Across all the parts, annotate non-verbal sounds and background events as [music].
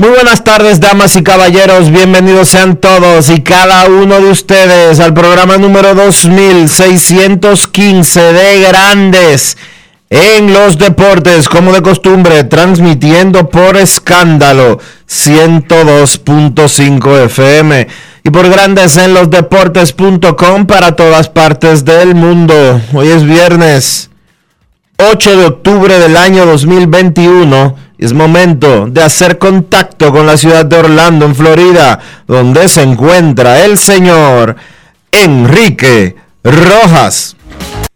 Muy buenas tardes, damas y caballeros. Bienvenidos sean todos y cada uno de ustedes al programa número 2615 de Grandes en los Deportes, como de costumbre, transmitiendo por escándalo 102.5 FM y por Grandes en los Deportes.com para todas partes del mundo. Hoy es viernes 8 de octubre del año 2021 es momento de hacer contacto con la ciudad de Orlando, en Florida, donde se encuentra el señor Enrique Rojas.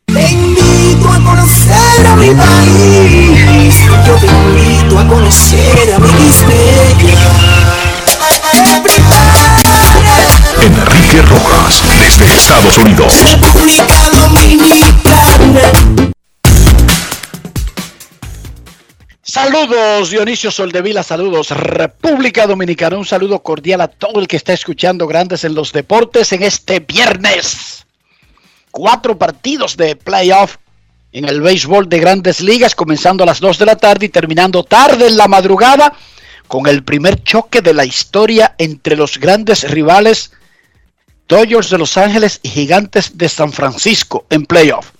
Te invito a conocer a mi país. Yo te invito a conocer a mi Enrique Rojas, desde Estados Unidos. República Dominicana. Saludos Dionisio Soldevila, saludos República Dominicana, un saludo cordial a todo el que está escuchando Grandes en los Deportes en este viernes. Cuatro partidos de playoff en el béisbol de grandes ligas, comenzando a las 2 de la tarde y terminando tarde en la madrugada con el primer choque de la historia entre los grandes rivales Dodgers de Los Ángeles y Gigantes de San Francisco en playoff.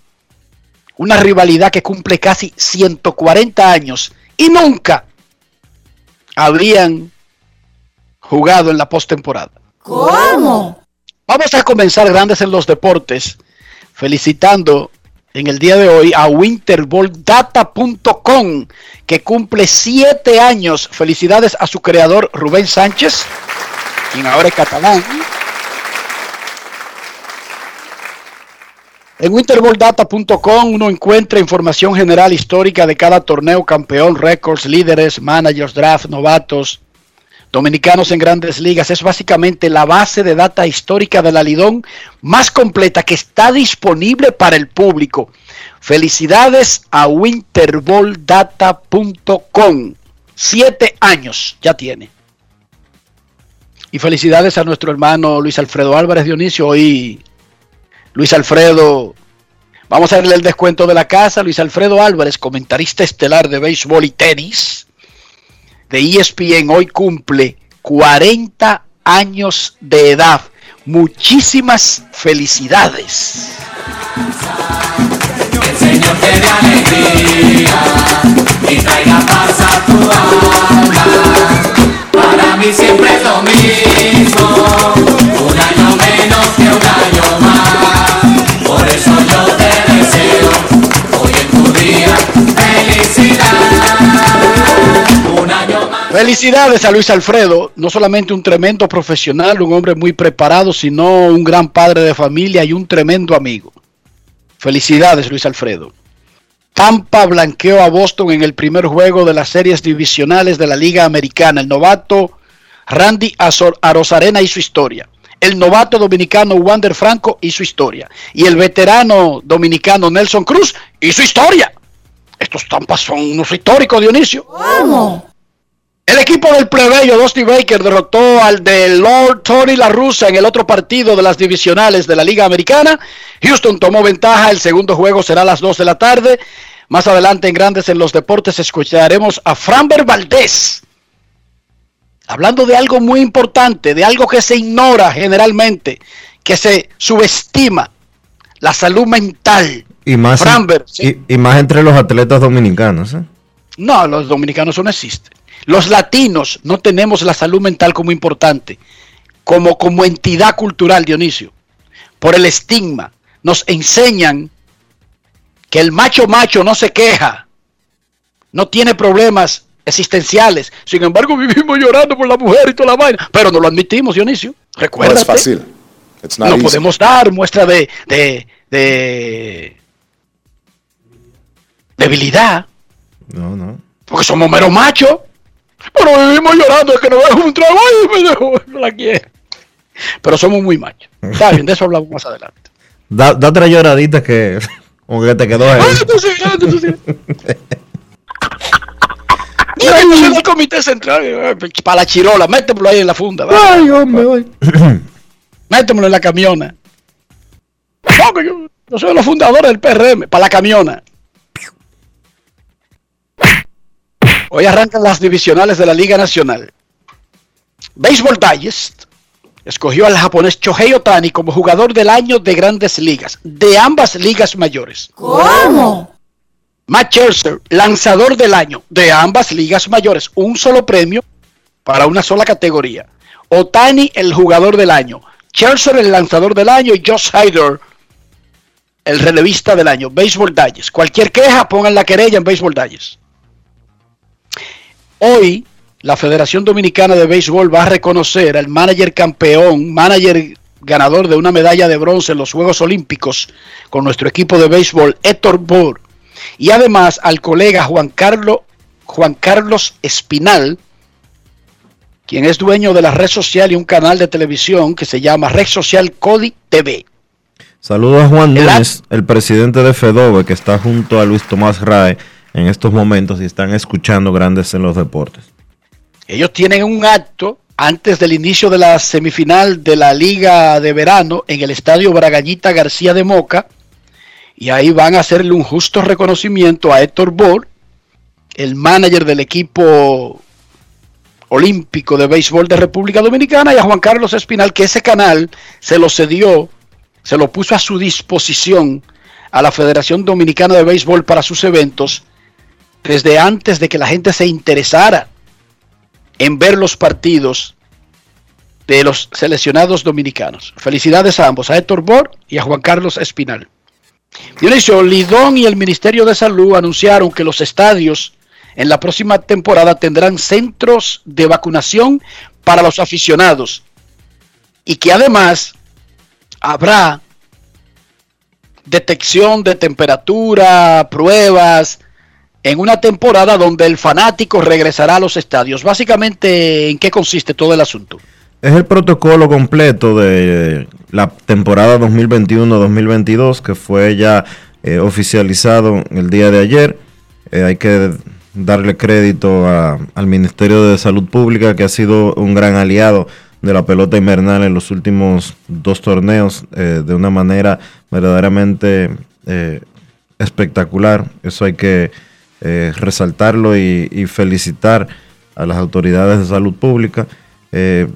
Una rivalidad que cumple casi 140 años y nunca habrían jugado en la postemporada. ¿Cómo? Vamos a comenzar grandes en los deportes, felicitando en el día de hoy a winterballdata.com, que cumple siete años. Felicidades a su creador Rubén Sánchez, quien ahora es catalán. En winterballdata.com uno encuentra información general histórica de cada torneo, campeón, récords, líderes, managers, draft, novatos, dominicanos en grandes ligas. Es básicamente la base de data histórica de la Lidón más completa que está disponible para el público. Felicidades a winterballdata.com. Siete años ya tiene. Y felicidades a nuestro hermano Luis Alfredo Álvarez Dionisio, hoy Luis Alfredo, vamos a darle el descuento de la casa. Luis Alfredo Álvarez, comentarista estelar de béisbol y tenis de ESPN, hoy cumple 40 años de edad. Muchísimas felicidades. El Señor te dé alegría. Para mí siempre es lo mismo, un año menos que un año más. Felicidades a Luis Alfredo, no solamente un tremendo profesional, un hombre muy preparado, sino un gran padre de familia y un tremendo amigo. Felicidades Luis Alfredo. Tampa blanqueó a Boston en el primer juego de las series divisionales de la Liga Americana. El novato Randy Arozarena hizo historia. El novato dominicano Wander Franco hizo historia. Y el veterano dominicano Nelson Cruz hizo historia. Estos Tampas son unos históricos, Dionisio. ¿Cómo? El equipo del plebeyo Dusty Baker derrotó al de Lord Tony La Russa en el otro partido de las divisionales de la Liga Americana. Houston tomó ventaja, el segundo juego será a las 2 de la tarde. Más adelante en Grandes en los Deportes escucharemos a Framber Valdés. Hablando de algo muy importante, de algo que se ignora generalmente, que se subestima, la salud mental. Y más, Framber, sí. y, y más entre los atletas dominicanos. ¿eh? No, los dominicanos no existe. Los latinos no tenemos la salud mental como importante, como, como entidad cultural, Dionisio. Por el estigma. Nos enseñan que el macho macho no se queja, no tiene problemas existenciales. Sin embargo, vivimos llorando por la mujer y toda la vaina. Pero no lo admitimos, Dionisio. No Recuerda. es fácil. It's not No easy. podemos dar muestra de, de, de debilidad. No, no. Porque somos mero machos. Pero vivimos llorando de que nos dejo un trabajo y me dejó, no la quiere. Pero somos muy machos. Está bien, de eso hablamos más adelante. Da, da otra lloradita que [laughs] como que te quedó ahí. Ay, tú sí, ay, tú sí. [laughs] Mira, yo soy del comité central. eh, Para la chirola, métemelo ahí en la funda. va. Ay, hombre, ay. [coughs] Métemelo en la camiona. No, que yo, yo soy de los fundadores del PRM. Para la camiona. Hoy arrancan las divisionales de la Liga Nacional. Baseball Digest escogió al japonés Shohei Otani como jugador del año de grandes ligas, de ambas ligas mayores. ¿Cómo? Matt Scherzer, lanzador del año de ambas ligas mayores, un solo premio para una sola categoría. Otani, el jugador del año. Scherzer, el lanzador del año. Y Josh Hyder, el relevista del año. Baseball Digest. Cualquier queja, pongan la querella en Baseball Digest. Hoy, la Federación Dominicana de Béisbol va a reconocer al manager campeón, manager ganador de una medalla de bronce en los Juegos Olímpicos con nuestro equipo de béisbol, Héctor Bohr, y además al colega Juan Carlos, Juan Carlos Espinal, quien es dueño de la red social y un canal de televisión que se llama Red Social Cody TV. Saludos a Juan Núñez, el presidente de FEDOBE, que está junto a Luis Tomás Rae en estos momentos y están escuchando Grandes en los Deportes. Ellos tienen un acto antes del inicio de la semifinal de la Liga de Verano en el Estadio Bragallita García de Moca. Y ahí van a hacerle un justo reconocimiento a Héctor Bohr, el manager del equipo olímpico de béisbol de República Dominicana, y a Juan Carlos Espinal, que ese canal se lo cedió, se lo puso a su disposición a la Federación Dominicana de Béisbol para sus eventos desde antes de que la gente se interesara en ver los partidos de los seleccionados dominicanos. Felicidades a ambos, a Héctor Bor y a Juan Carlos Espinal. Dionisio, Lidón y el Ministerio de Salud anunciaron que los estadios en la próxima temporada tendrán centros de vacunación para los aficionados y que además habrá detección de temperatura, pruebas, en una temporada donde el fanático regresará a los estadios. Básicamente, ¿en qué consiste todo el asunto? Es el protocolo completo de la temporada 2021-2022 que fue ya eh, oficializado el día de ayer. Eh, hay que darle crédito a- al Ministerio de Salud Pública que ha sido un gran aliado de la pelota invernal en los últimos dos torneos eh, de una manera verdaderamente eh, espectacular. Eso hay que eh, resaltarlo y, felicitar a las autoridades de salud pública. Eh,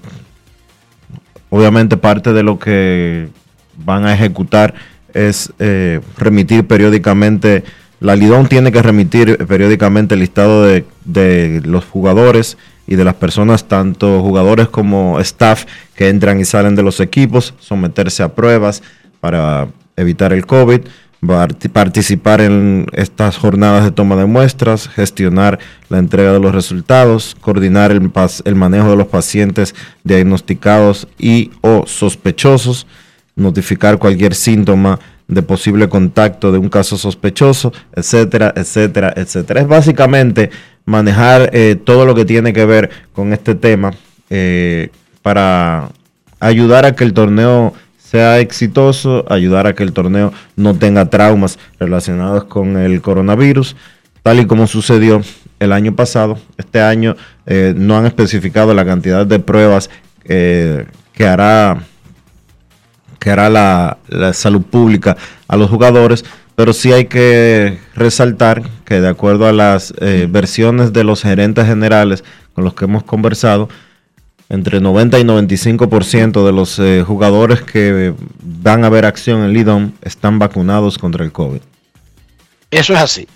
obviamente parte de lo que van a ejecutar es eh, remitir periódicamente, la Lidón tiene que remitir periódicamente el listado de, los jugadores y de las personas, tanto jugadores como staff que entran y salen de los equipos, someterse a pruebas para evitar el COVID, participar en estas jornadas de toma de muestras, gestionar la entrega de los resultados, coordinar el, manejo de los pacientes diagnosticados y o sospechosos, notificar cualquier síntoma de posible contacto de un caso sospechoso, etcétera, etcétera, etcétera. Es básicamente manejar eh, todo lo que tiene que ver con este tema eh, para ayudar a que el torneo sea exitoso, ayudar a que el torneo no tenga traumas relacionados con el coronavirus, tal y como sucedió el año pasado. Este año eh, no han especificado la cantidad de pruebas eh, que hará, que hará la, salud pública a los jugadores, pero sí hay que resaltar que de acuerdo a las eh, versiones de los gerentes generales con los que hemos conversado, entre 90 y 95% de los eh, jugadores que van a ver acción en Lidom están vacunados contra el COVID. Eso es así.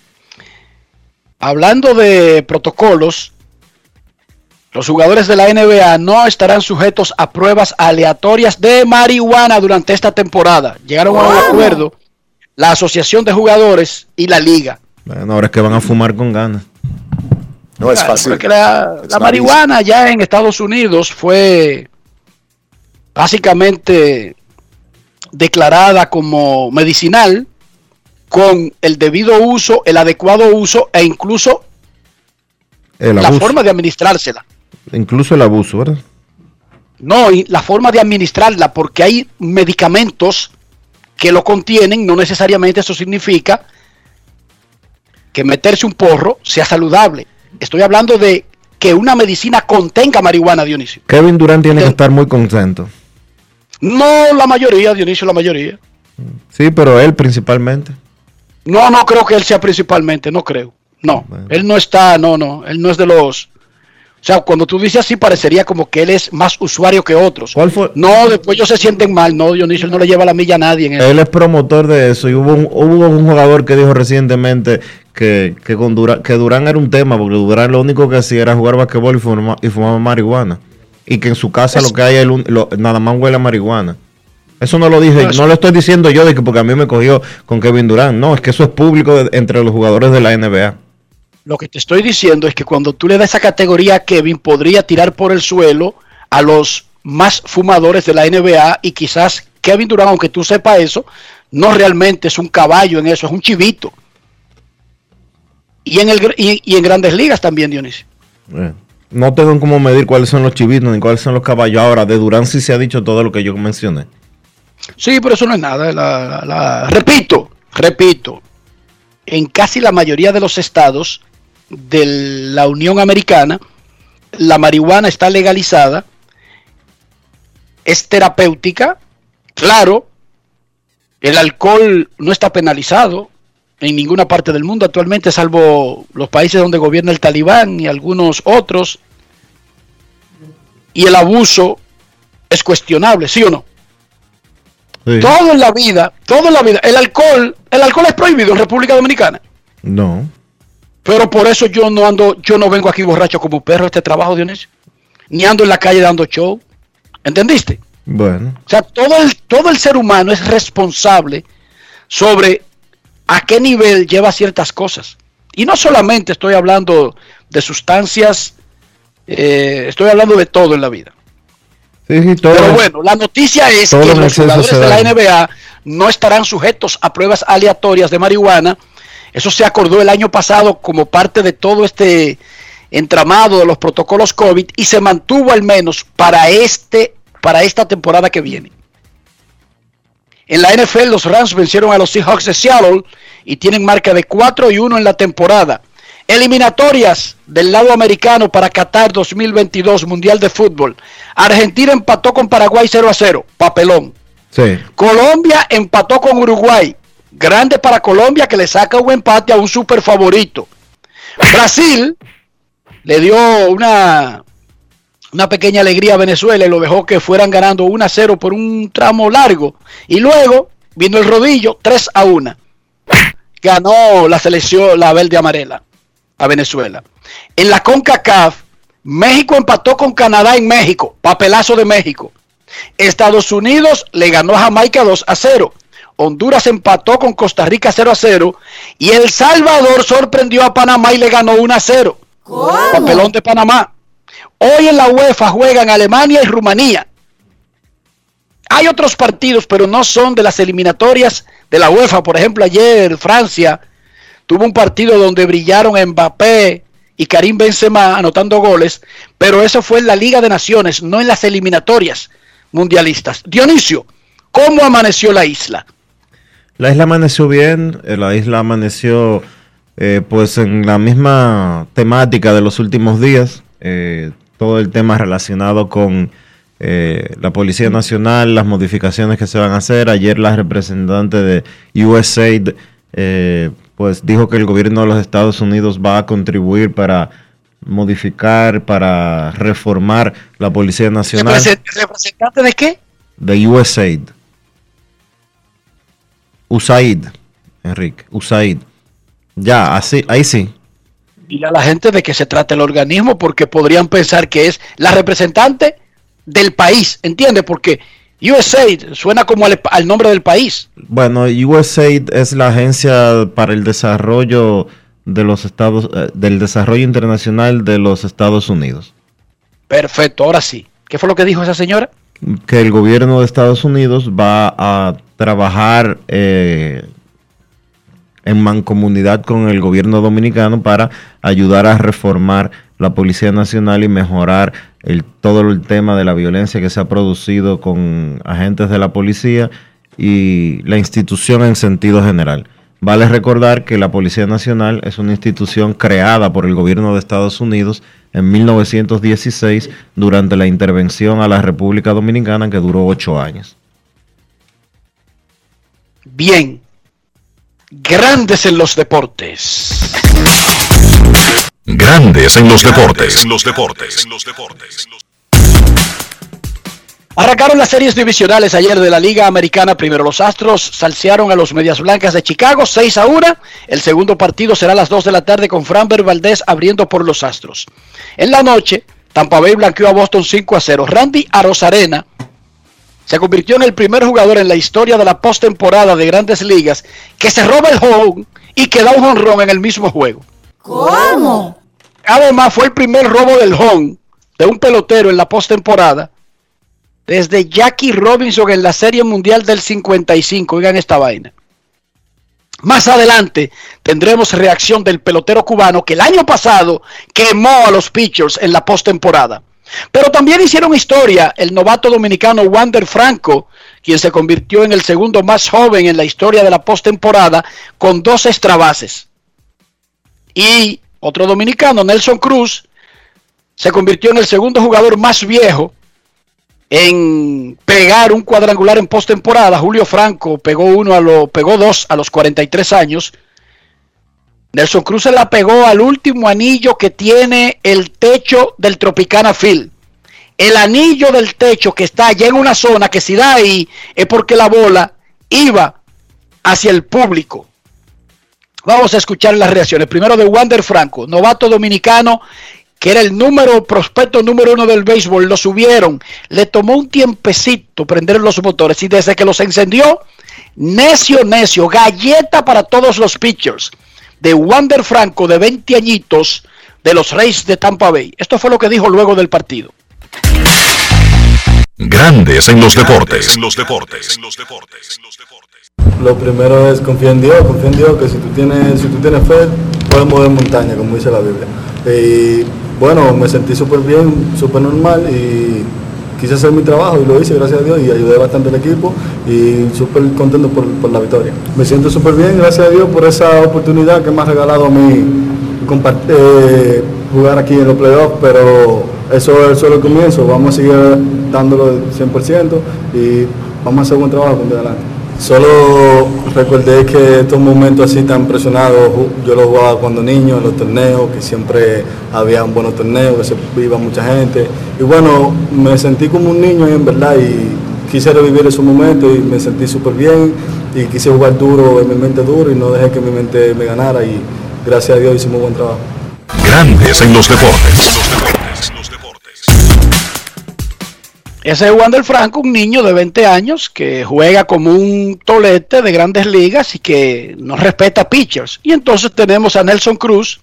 Hablando de protocolos, los jugadores de la NBA no estarán sujetos a pruebas aleatorias de marihuana durante esta temporada. Llegaron a un acuerdo la Asociación de Jugadores y la Liga. Bueno, ahora es que van a fumar con ganas. No es fácil. porque la, marihuana ya en Estados Unidos fue básicamente declarada como medicinal con el debido uso, el adecuado uso e incluso El la forma de administrársela. Incluso el abuso, ¿verdad? No, y la forma de administrarla, porque hay medicamentos que lo contienen, no necesariamente eso significa que meterse un porro sea saludable. Estoy hablando de que una medicina contenga marihuana, Dionisio. Kevin Durant tiene que estar muy contento. No la mayoría, Dionisio, la mayoría. Sí, pero él principalmente. No, no creo que él sea principalmente, no creo. No, Bueno. él no está, no, no, él no es de los... O sea, cuando tú dices así, parecería como que él es más usuario que otros. ¿Cuál fue? No, después ellos se sienten mal. No, Dionisio, no le lleva la milla a nadie en eso. Él es promotor de eso y hubo un, hubo un jugador que dijo recientemente que, que, con Durán, que Durán era un tema porque Durán lo único que hacía era jugar basquetbol y, fuma- y fumaba marihuana. Y que en su casa lo que hay es nada más huele a marihuana. Eso no lo dije, No, eso- no lo estoy diciendo yo de que porque a mí me cogió con Kevin Durán. No, es que eso es público de- entre los jugadores de la NBA. Lo que te estoy diciendo es que cuando tú le das esa categoría a Kevin, podría tirar por el suelo a los más fumadores de la NBA y quizás Kevin Durant, aunque tú sepas eso, no realmente es un caballo en eso, es un chivito. Y en, el, y, y en grandes ligas también, Dionisio. Eh, No tengo cómo medir cuáles son los chivitos ni cuáles son los caballos. Ahora, de Durán sí se ha dicho todo lo que yo mencioné. Sí, pero eso no es nada. la- la- la- Repito, repito, en casi la mayoría de los estados de la Unión Americana, la marihuana está legalizada, es terapéutica, claro, el alcohol no está penalizado en ninguna parte del mundo actualmente, salvo los países donde gobierna el talibán y algunos otros, y el abuso es cuestionable, ¿sí o no? Sí. Todo en la vida, todo en la vida. El alcohol, el alcohol es prohibido en República Dominicana. No. Pero por eso yo no ando, yo no vengo aquí borracho como perro a este trabajo, Dionisio. Ni ando en la calle dando show. ¿Entendiste? Bueno. O sea, todo el, todo el ser humano es responsable sobre a qué nivel lleva ciertas cosas. Y no solamente estoy hablando de sustancias, eh, estoy hablando de todo en la vida. Sí, sí, todo. Pero bueno, la noticia es que los jugadores de la. NBA no estarán sujetos a pruebas aleatorias de marihuana. Eso se acordó el año pasado como parte de todo este entramado de los protocolos COVID y se mantuvo al menos para este para esta temporada que viene. En la NFL los Rams vencieron a los Seahawks de Seattle y tienen marca de 4 y 1 en la temporada. Eliminatorias del lado americano para Qatar 2022 Mundial de Fútbol. Argentina empató con Paraguay 0 a 0, papelón. Sí. Colombia empató con Uruguay. Grande para Colombia que le saca un empate a un super favorito. Brasil le dio una, una pequeña alegría a Venezuela y lo dejó que fueran ganando 1 a 0 por un tramo largo. Y luego vino el rodillo 3 a 1. Ganó la selección, la verde amarela, a Venezuela. En la CONCACAF, México empató con Canadá en México. Papelazo de México. Estados Unidos le ganó a Jamaica 2 a 0. Honduras empató con Costa Rica 0 a 0. Y El Salvador sorprendió a Panamá y le ganó 1 a 0. Papelón de Panamá. Hoy en la UEFA juegan Alemania y Rumanía. Hay otros partidos, pero no son de las eliminatorias de la UEFA. Por ejemplo, ayer Francia tuvo un partido donde brillaron Mbappé y Karim Benzema anotando goles, pero eso fue en la Liga de Naciones, no en las eliminatorias mundialistas. Dionisio, ¿cómo amaneció la isla? La isla amaneció bien, eh, la isla amaneció eh, pues en la misma temática de los últimos días, eh, todo el tema relacionado con eh, la Policía Nacional, las modificaciones que se van a hacer. Ayer la representante de USAID pues dijo que el gobierno de los Estados Unidos va a contribuir para modificar, para reformar la Policía Nacional ¿Represent- ¿Representante de qué? de USAID. USAID, Enrique, USAID. Ya, así, ahí sí. Dile a la gente de qué se trata el organismo porque podrían pensar que es la representante del país, ¿entiende? Porque USAID suena como al, al nombre del país. Bueno, USAID es la agencia para el desarrollo de los Estados, eh, del desarrollo internacional de los Estados Unidos. Perfecto, ahora sí. ¿Qué fue lo que dijo esa señora? Que el gobierno de Estados Unidos va a trabajar eh, en mancomunidad con el gobierno dominicano para ayudar a reformar la Policía Nacional y mejorar el, todo el tema de la violencia que se ha producido con agentes de la policía y la institución en sentido general. Vale recordar que la Policía Nacional es una institución creada por el gobierno de Estados Unidos en 1916 durante la intervención a la República Dominicana que duró ocho años. Bien. Grandes en los deportes. Grandes en los deportes. En los deportes. En los deportes. Arrancaron las series divisionales ayer de la Liga Americana. Primero los Astros salsearon a los Medias Blancas de Chicago 6 a 1. El segundo partido será a las 2 de la tarde con Framber Valdez abriendo por los Astros. En la noche, Tampa Bay blanqueó a Boston 5 a 0. Randy Arozarena se convirtió en el primer jugador en la historia de la postemporada de Grandes Ligas que se roba el home y que da un honrón en el mismo juego. ¿Cómo? Además, fue el primer robo del home de un pelotero en la postemporada desde Jackie Robinson en la Serie Mundial del 55. Oigan esta vaina. Más adelante tendremos reacción del pelotero cubano que el año pasado quemó a los pitchers en la postemporada. Pero también hicieron historia el novato dominicano Wander Franco, quien se convirtió en el segundo más joven en la historia de la postemporada con dos extra bases. Y otro dominicano, Nelson Cruz, se convirtió en el segundo jugador más viejo en pegar un cuadrangular en postemporada. Julio Franco pegó uno a lo, pegó dos a los 43 años. Nelson Cruz se la pegó al último anillo que tiene el techo del Tropicana Field. El anillo del techo que está allá en una zona que si da ahí es porque la bola iba hacia el público. Vamos a escuchar las reacciones. Primero de Wander Franco, novato dominicano, que era el número, prospecto número uno del béisbol. Lo subieron. Le tomó un tiempecito prender los motores y desde que los encendió, necio, necio, galleta para todos los pitchers de Wander Franco de 20 añitos de los Reyes de Tampa Bay. Esto fue lo que dijo luego del partido. Grandes en los deportes. En los deportes. En los deportes. Lo primero es confiar en Dios, confiar en Dios que si tú tienes, si tú tienes fe, puedes mover montaña, como dice la Biblia. Y bueno, me sentí súper bien, súper normal y quise hacer mi trabajo y lo hice, gracias a Dios, y ayudé bastante al equipo y súper contento por, la victoria. Me siento súper bien, gracias a Dios, por esa oportunidad que me ha regalado a mí eh, jugar aquí en los playoffs, pero eso es solo el comienzo, vamos a seguir dándolo el 100% y vamos a hacer buen trabajo con adelante. Solo recordé que estos momentos así tan presionados, yo los jugaba cuando niño en los torneos, que siempre había un buenos torneos, que se iba mucha gente. Y bueno, me sentí como un niño ahí en verdad y quise revivir esos momentos y me sentí súper bien y quise jugar duro, en mi mente duro y no dejé que mi mente me ganara y gracias a Dios hicimos buen trabajo. Grandes en. Los deportes. Ese es Wander Franco, un niño de 20 años que juega como un tolete de grandes ligas y que no respeta pitchers. Y entonces tenemos a Nelson Cruz,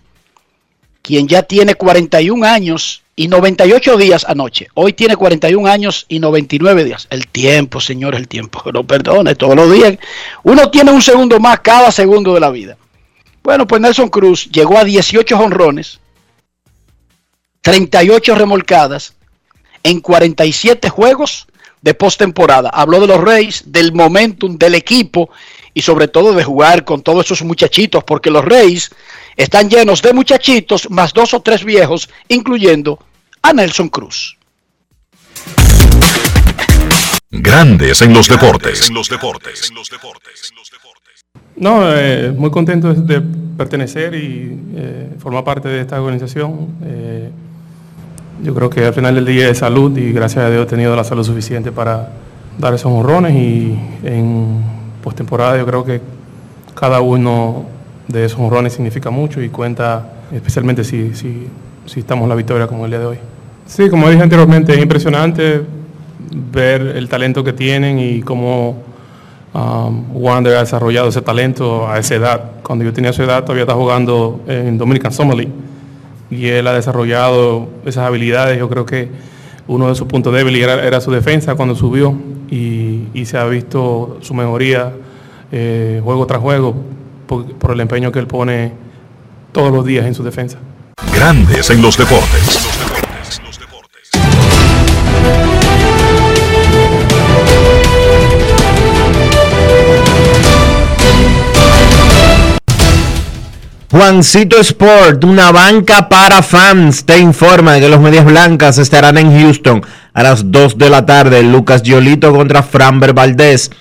quien ya tiene 41 años y 98 días anoche. Hoy tiene 41 años y 99 días. El tiempo, señor, el tiempo. [laughs] No perdone, todos los días. Uno tiene un segundo más cada segundo de la vida. Bueno, pues Nelson Cruz llegó a 18 jonrones, 38 remolcadas en 47 juegos de postemporada. Habló de los Reyes, del momentum del equipo y sobre todo de jugar con todos esos muchachitos, porque los Reyes están llenos de muchachitos más dos o tres viejos, incluyendo a Nelson Cruz. Grandes en los deportes. No, eh, muy contento de pertenecer y eh, formar parte de esta organización. Eh, yo creo que al final del día es salud y gracias a Dios he tenido la salud suficiente para dar esos honrones y en postemporada yo creo que cada uno de esos honrones significa mucho y cuenta especialmente si, si, si estamos en la victoria como el día de hoy. Sí, como dije anteriormente, es impresionante ver el talento que tienen y cómo um, Wander ha desarrollado ese talento a esa edad. Cuando yo tenía esa edad todavía estaba jugando en Dominican Summer League y él ha desarrollado esas habilidades. Yo creo que uno de sus puntos débiles era, su defensa cuando subió y, se ha visto su mejoría eh, juego tras juego por el empeño que él pone todos los días en su defensa. Grandes en los deportes. Juancito Sport, una banca para fans, te informa de que los Medias Blancas estarán en Houston a las 2 de la tarde. Lucas Giolito contra Framber Valdez.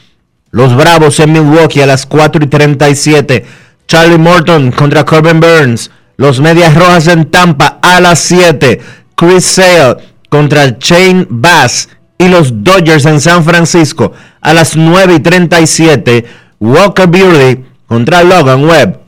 Los Bravos en Milwaukee a las 4 y 37. Charlie Morton contra Corbin Burns. Los Medias Rojas en Tampa a las 7. Chris Sale contra Shane Bass. Y los Dodgers en San Francisco a las 9 y 37. Walker Buehler contra Logan Webb.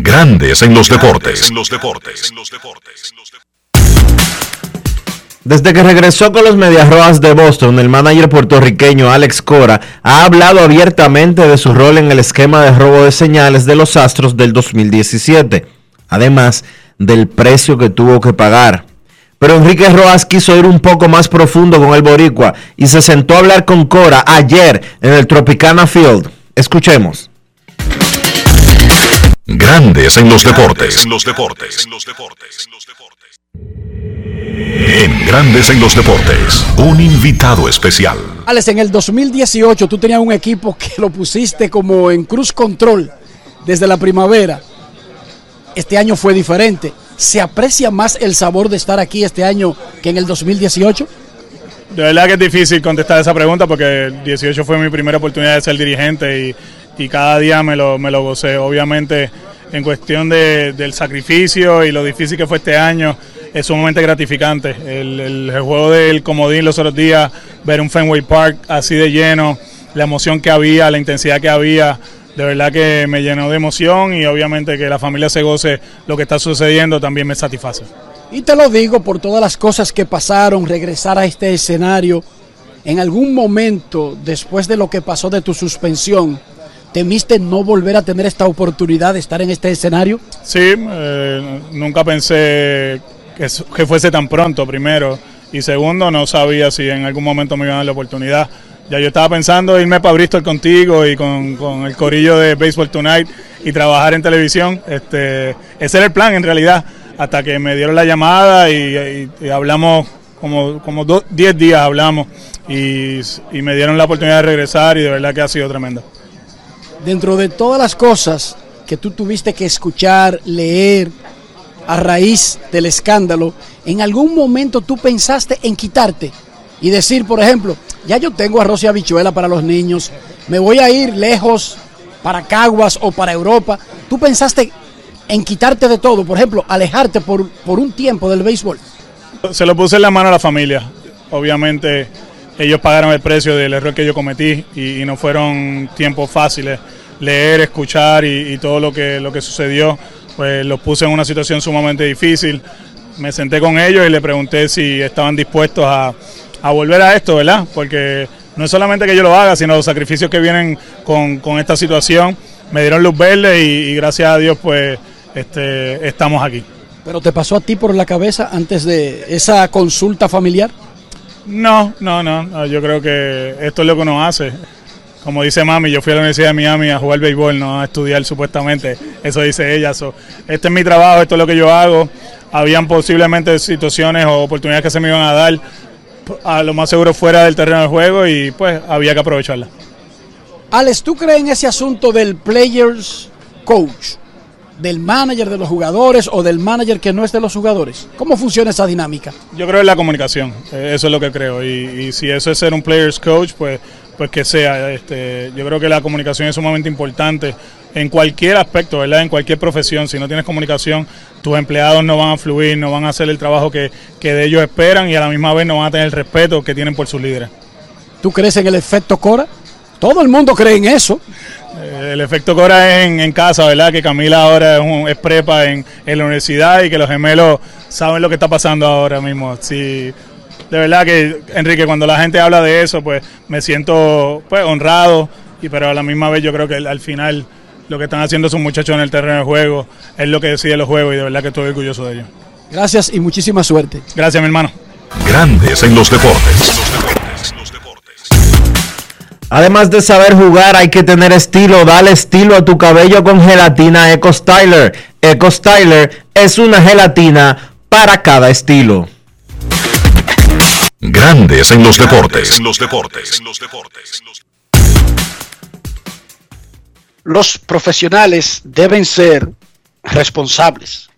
Grandes en los deportes. Desde que regresó con los Medias Rojas de Boston, el manager puertorriqueño Alex Cora ha hablado abiertamente de su rol en el esquema de robo de señales de los Astros del 2017, además del precio que tuvo que pagar. Pero Enrique Rojas quiso ir un poco más profundo con el boricua y se sentó a hablar con Cora ayer en el Tropicana Field. Escuchemos. Grandes en los deportes. En los deportes. En Grandes en los deportes, un invitado especial. Alex, en el 2018 tú tenías un equipo que lo pusiste como en cruz control desde la primavera. Este año fue diferente. ¿Se aprecia más el sabor de estar aquí este año que en el 2018? De verdad que es difícil contestar esa pregunta porque el 18 fue mi primera oportunidad de ser dirigente y y cada día me lo, me lo gocé. Obviamente en cuestión de, del sacrificio y lo difícil que fue este año, es sumamente gratificante. El, el, juego del comodín los otros días, ver un Fenway Park así de lleno, la emoción que había, la intensidad que había, de verdad que me llenó de emoción y obviamente que la familia se goce lo que está sucediendo también me satisface. Y te lo digo por todas las cosas que pasaron, regresar a este escenario, en algún momento después de lo que pasó de tu suspensión, ¿Temiste no volver a tener esta oportunidad de estar en este escenario? Sí, eh, nunca pensé que, fuese tan pronto, primero. Y segundo, no sabía si en algún momento me iban a dar la oportunidad. Ya yo estaba pensando irme para Bristol contigo y con, el corillo de Baseball Tonight y trabajar en televisión. Este, ese era el plan en realidad, hasta que me dieron la llamada y, hablamos como, como 10 días hablamos y, y me dieron la oportunidad de regresar y de verdad que ha sido tremendo dentro de todas las cosas que tú tuviste que escuchar, leer a raíz del escándalo, ¿en algún momento tú pensaste en quitarte y decir, por ejemplo, ya yo tengo arroz y habichuela para los niños, me voy a ir lejos para Caguas o para Europa? ¿Tú pensaste en quitarte de todo, por ejemplo, alejarte por, por un tiempo del béisbol? Se lo puse en la mano a la familia. Obviamente ellos pagaron el precio del error que yo cometí y, no fueron tiempos fáciles leer, escuchar y, todo lo que, lo que sucedió, pues los puse en una situación sumamente difícil. Me senté con ellos y le pregunté si estaban dispuestos a, a volver a esto, ¿verdad? Porque no es solamente que yo lo haga, sino los sacrificios que vienen con, con esta situación. Me dieron luz verde y, y gracias a Dios pues este, estamos aquí. ¿Pero te pasó a ti por la cabeza antes de esa consulta familiar? No, no, no, yo creo que esto es lo que uno hace. Como dice mami, yo fui a la Universidad de Miami a jugar béisbol, no a estudiar supuestamente. Eso dice ella. So, este es mi trabajo, esto es lo que yo hago. Habían posiblemente situaciones o oportunidades que se me iban a dar, a lo más seguro fuera del terreno del juego y pues había que aprovecharla. Alex, ¿tú crees en ese asunto del players coach? ¿Del manager de los jugadores o del manager que no es de los jugadores? ¿Cómo funciona esa dinámica? Yo creo en la comunicación, eh, eso es lo que creo. Y, y si eso es ser un players coach, pues, pues que sea. Este, yo creo que la comunicación es sumamente importante en cualquier aspecto, ¿verdad? En cualquier profesión. Si no tienes comunicación, tus empleados no van a fluir, no van a hacer el trabajo que, que de ellos esperan y a la misma vez no van a tener el respeto que tienen por sus líderes. ¿Tú crees en el efecto Cora? Todo el mundo cree en eso. Eh, El efecto Cora es en, en casa, ¿verdad? Que Camila ahora es, un- es prepa en, en la universidad y que los gemelos saben lo que está pasando ahora mismo. Sí, de verdad que, Enrique, cuando la gente habla de eso, pues me siento pues, honrado, y, pero a la misma vez yo creo que al- al final lo que están haciendo esos muchachos en el terreno de juego es lo que decide los juegos y de verdad que estoy orgulloso de ellos. Gracias y muchísima suerte. Gracias, mi hermano. Grandes en los deportes. Además de saber jugar, hay que tener estilo. Dale estilo a tu cabello con gelatina Eco Styler. Eco Styler es una gelatina para cada estilo. Grandes en los deportes. los deportes. Los profesionales deben ser responsables.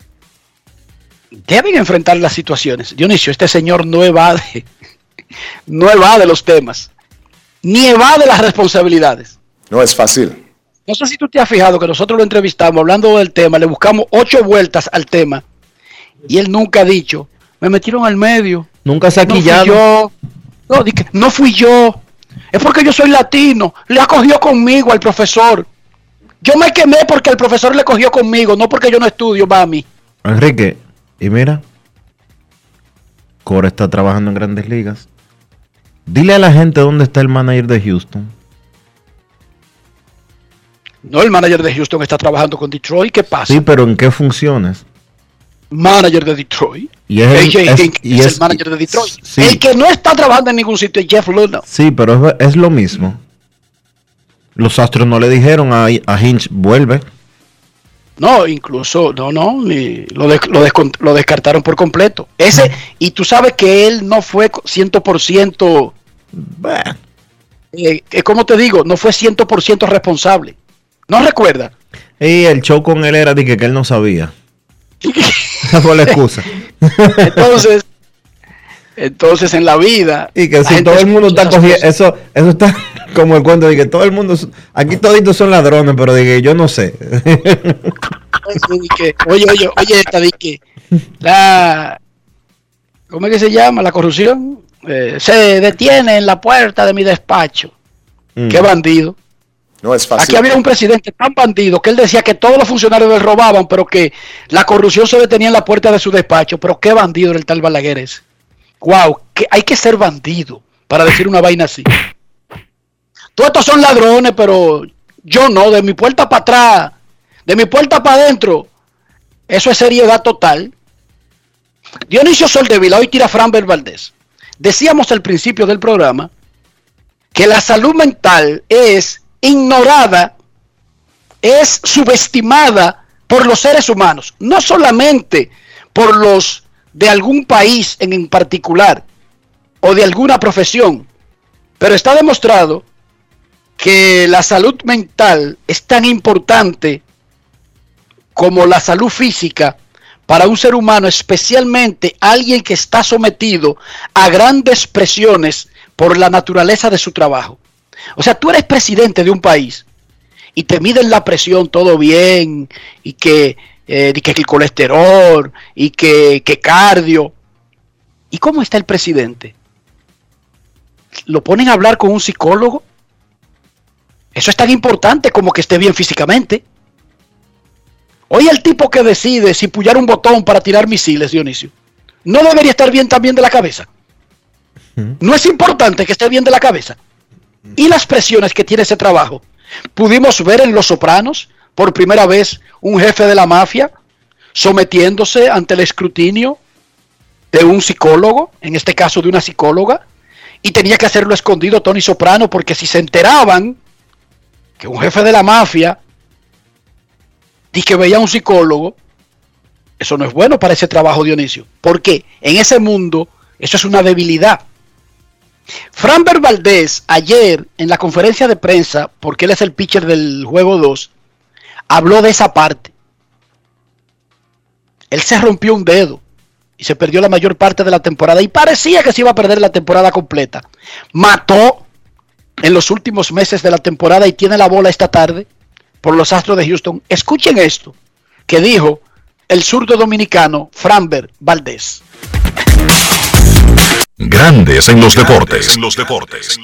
Deben enfrentar las situaciones. Dionisio, este señor no evade, [laughs] no evade los temas, ni evade las responsabilidades. No es fácil. No sé si tú te has fijado que nosotros lo entrevistamos hablando del tema, le buscamos ocho vueltas al tema y él nunca ha dicho, me metieron al medio. Nunca se ha No fui yo. No fui yo. Es porque yo soy latino. Le acogió conmigo al profesor. Yo me quemé porque el profesor le cogió conmigo, no porque yo no estudio, mami. Enrique, y mira, Cora está trabajando en grandes ligas. Dile a la gente dónde está el manager de Houston. No, el manager de Houston está trabajando con Detroit. ¿Qué pasa? Sí, pero ¿en qué funciones? Manager de Detroit. Y es el- AJ es- Hinch y es, es- el manager de Detroit. sí. El que no está trabajando en ningún sitio es Jeff Luno. Sí, pero es, es lo mismo. Los Astros no le dijeron a, a Hinch, vuelve. No, incluso, no, no, ni- lo, des- lo, descont- lo descartaron por completo. Ese, y tú sabes que él no fue 100%, Bah, eh, eh, ¿cómo te digo? No fue 100% responsable. ¿No recuerda? Y el show con él era de que, que él no sabía. [laughs] Esa fue la excusa. Entonces, entonces en la vida. Y que si todo el mundo está cogiendo, eso, eso está [laughs] como el cuento de que todo el mundo, aquí toditos son ladrones, pero de que yo no sé. Oye, oye, oye, esta di que la, ¿cómo es que se llama? La corrupción eh, se detiene en la puerta de mi despacho. Mm. Qué bandido. No es fácil. Aquí había un presidente tan bandido que él decía que todos los funcionarios le robaban, pero que la corrupción se detenía en la puerta de su despacho. Pero qué bandido era el tal Balaguer ese. Wow, que hay que ser bandido para decir una vaina así. Todos estos son ladrones, pero yo no, de mi puerta para atrás, de mi puerta para adentro. Eso es seriedad total. Dionisio Soldevila, hoy tira Fran Valdés. Decíamos al principio del programa que la salud mental es ignorada, es subestimada por los seres humanos, no solamente por los de algún país en, particular o de alguna profesión, pero está demostrado que la salud mental es tan importante como la salud física para un ser humano, especialmente alguien que está sometido a grandes presiones por la naturaleza de su trabajo. O sea, tú eres presidente de un país y te miden la presión todo bien y que, eh, y que el colesterol y que, que cardio. ¿Y cómo está el presidente? ¿Lo ponen a hablar con un psicólogo? Eso es tan importante como que esté bien físicamente. Hoy el tipo que decide si pullar un botón para tirar misiles, Dionisio, no debería estar bien también de la cabeza. No es importante que esté bien de la cabeza. Y las presiones que tiene ese trabajo. Pudimos ver en Los Sopranos, por primera vez, un jefe de la mafia sometiéndose ante el escrutinio de un psicólogo, en este caso de una psicóloga, y tenía que hacerlo escondido Tony Soprano, porque si se enteraban que un jefe de la mafia y que veía a un psicólogo, eso no es bueno para ese trabajo, Dionisio, porque en ese mundo eso es una debilidad. Franber Valdés, ayer en la conferencia de prensa, porque él es el pitcher del juego 2, habló de esa parte. Él se rompió un dedo y se perdió la mayor parte de la temporada y parecía que se iba a perder la temporada completa. Mató en los últimos meses de la temporada y tiene la bola esta tarde por los Astros de Houston. Escuchen esto que dijo el zurdo dominicano Franber Valdés. Grandes en los deportes. En los deportes.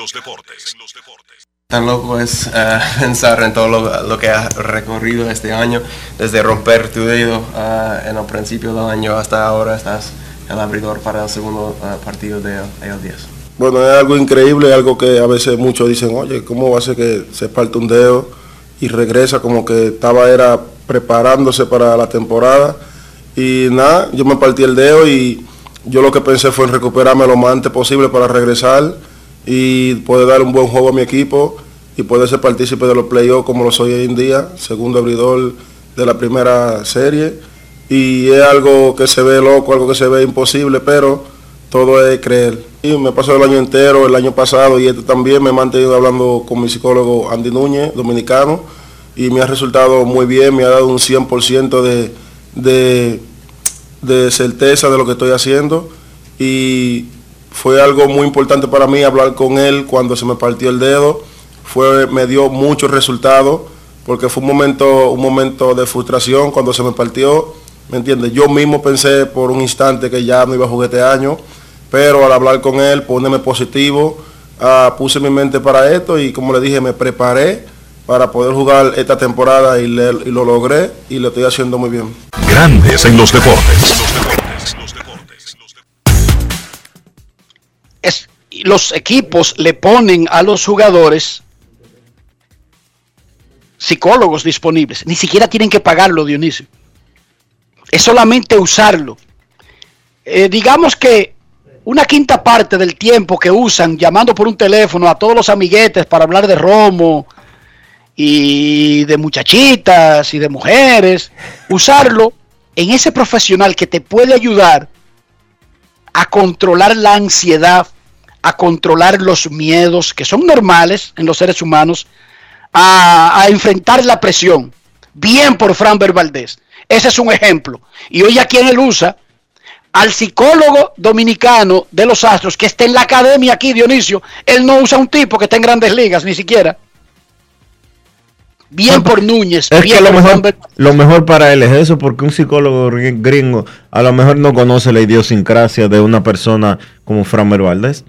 Tan loco es eh, [laughs] pensar en todo lo, lo que has recorrido este año, desde romper tu dedo eh, en el principio del año hasta ahora estás el abridor para el segundo eh, partido de el 10. Bueno, es algo increíble, algo que a veces muchos dicen, oye, ¿cómo va a ser que se parte un dedo y regresa como que estaba era preparándose para la temporada? Y nada, yo me partí el dedo y yo lo que pensé fue en recuperarme lo más antes posible para regresar y poder dar un buen juego a mi equipo y poder ser partícipe de los playoffs como lo soy hoy en día, segundo abridor de la primera serie. Y es algo que se ve loco, algo que se ve imposible, pero todo es creer. Y me pasó el año entero, el año pasado y este también me he mantenido hablando con mi psicólogo Andy Núñez, dominicano, y me ha resultado muy bien, me ha dado un 100% de, de, de certeza de lo que estoy haciendo. Y fue algo muy importante para mí hablar con él cuando se me partió el dedo. Fue, me dio muchos resultados porque fue un momento, un momento de frustración cuando se me partió. ¿Me entiendes? Yo mismo pensé por un instante que ya no iba a jugar este año, pero al hablar con él, ponerme positivo, ah, puse mi mente para esto y como le dije, me preparé para poder jugar esta temporada y, y lo logré y lo estoy haciendo muy bien. Grandes en los deportes. Los equipos le ponen a los jugadores psicólogos disponibles. Ni siquiera tienen que pagarlo, Dionisio. Es solamente usarlo. Eh, digamos que una quinta parte del tiempo que usan llamando por un teléfono a todos los amiguetes para hablar de romo y de muchachitas y de mujeres, usarlo en ese profesional que te puede ayudar a controlar la ansiedad, a controlar los miedos que son normales en los seres humanos, a, a enfrentar la presión. Bien por Fran Valdés. Ese es un ejemplo. Y hoy a quien él usa, al psicólogo dominicano de los Astros, que está en la academia aquí, Dionisio, él no usa un tipo que está en grandes ligas, ni siquiera. Bien por Núñez. Es bien que lo mejor, lo mejor para él es eso, porque un psicólogo gr- gringo a lo mejor no conoce la idiosincrasia de una persona como Framer Valdés.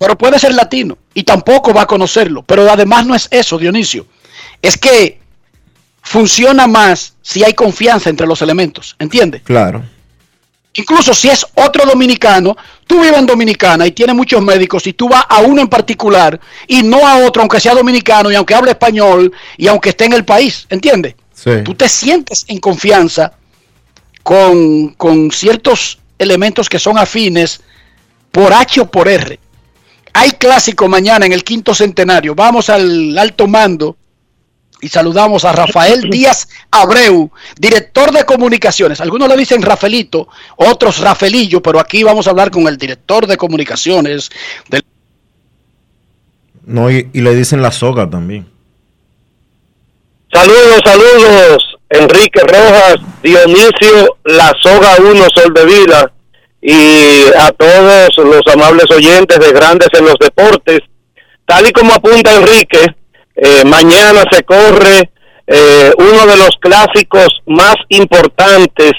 Pero puede ser latino y tampoco va a conocerlo. Pero además no es eso, Dionisio. Es que funciona más si hay confianza entre los elementos, ¿entiendes? Claro. Incluso si es otro dominicano, tú vives en Dominicana y tienes muchos médicos y tú vas a uno en particular y no a otro, aunque sea dominicano y aunque hable español y aunque esté en el país, ¿entiendes? Sí. Tú te sientes en confianza con, con ciertos elementos que son afines por H o por R. Hay clásico mañana en el quinto centenario. Vamos al alto mando y saludamos a Rafael [laughs] Díaz Abreu, director de comunicaciones. Algunos le dicen Rafaelito, otros Rafaelillo, pero aquí vamos a hablar con el director de comunicaciones del No, y, y le dicen la soga también. Saludos, saludos, Enrique Rojas, Dionisio, La Soga 1, Sol de Vida, y a todos los amables oyentes de Grandes en los Deportes. Tal y como apunta Enrique, eh, mañana se corre eh, uno de los clásicos más importantes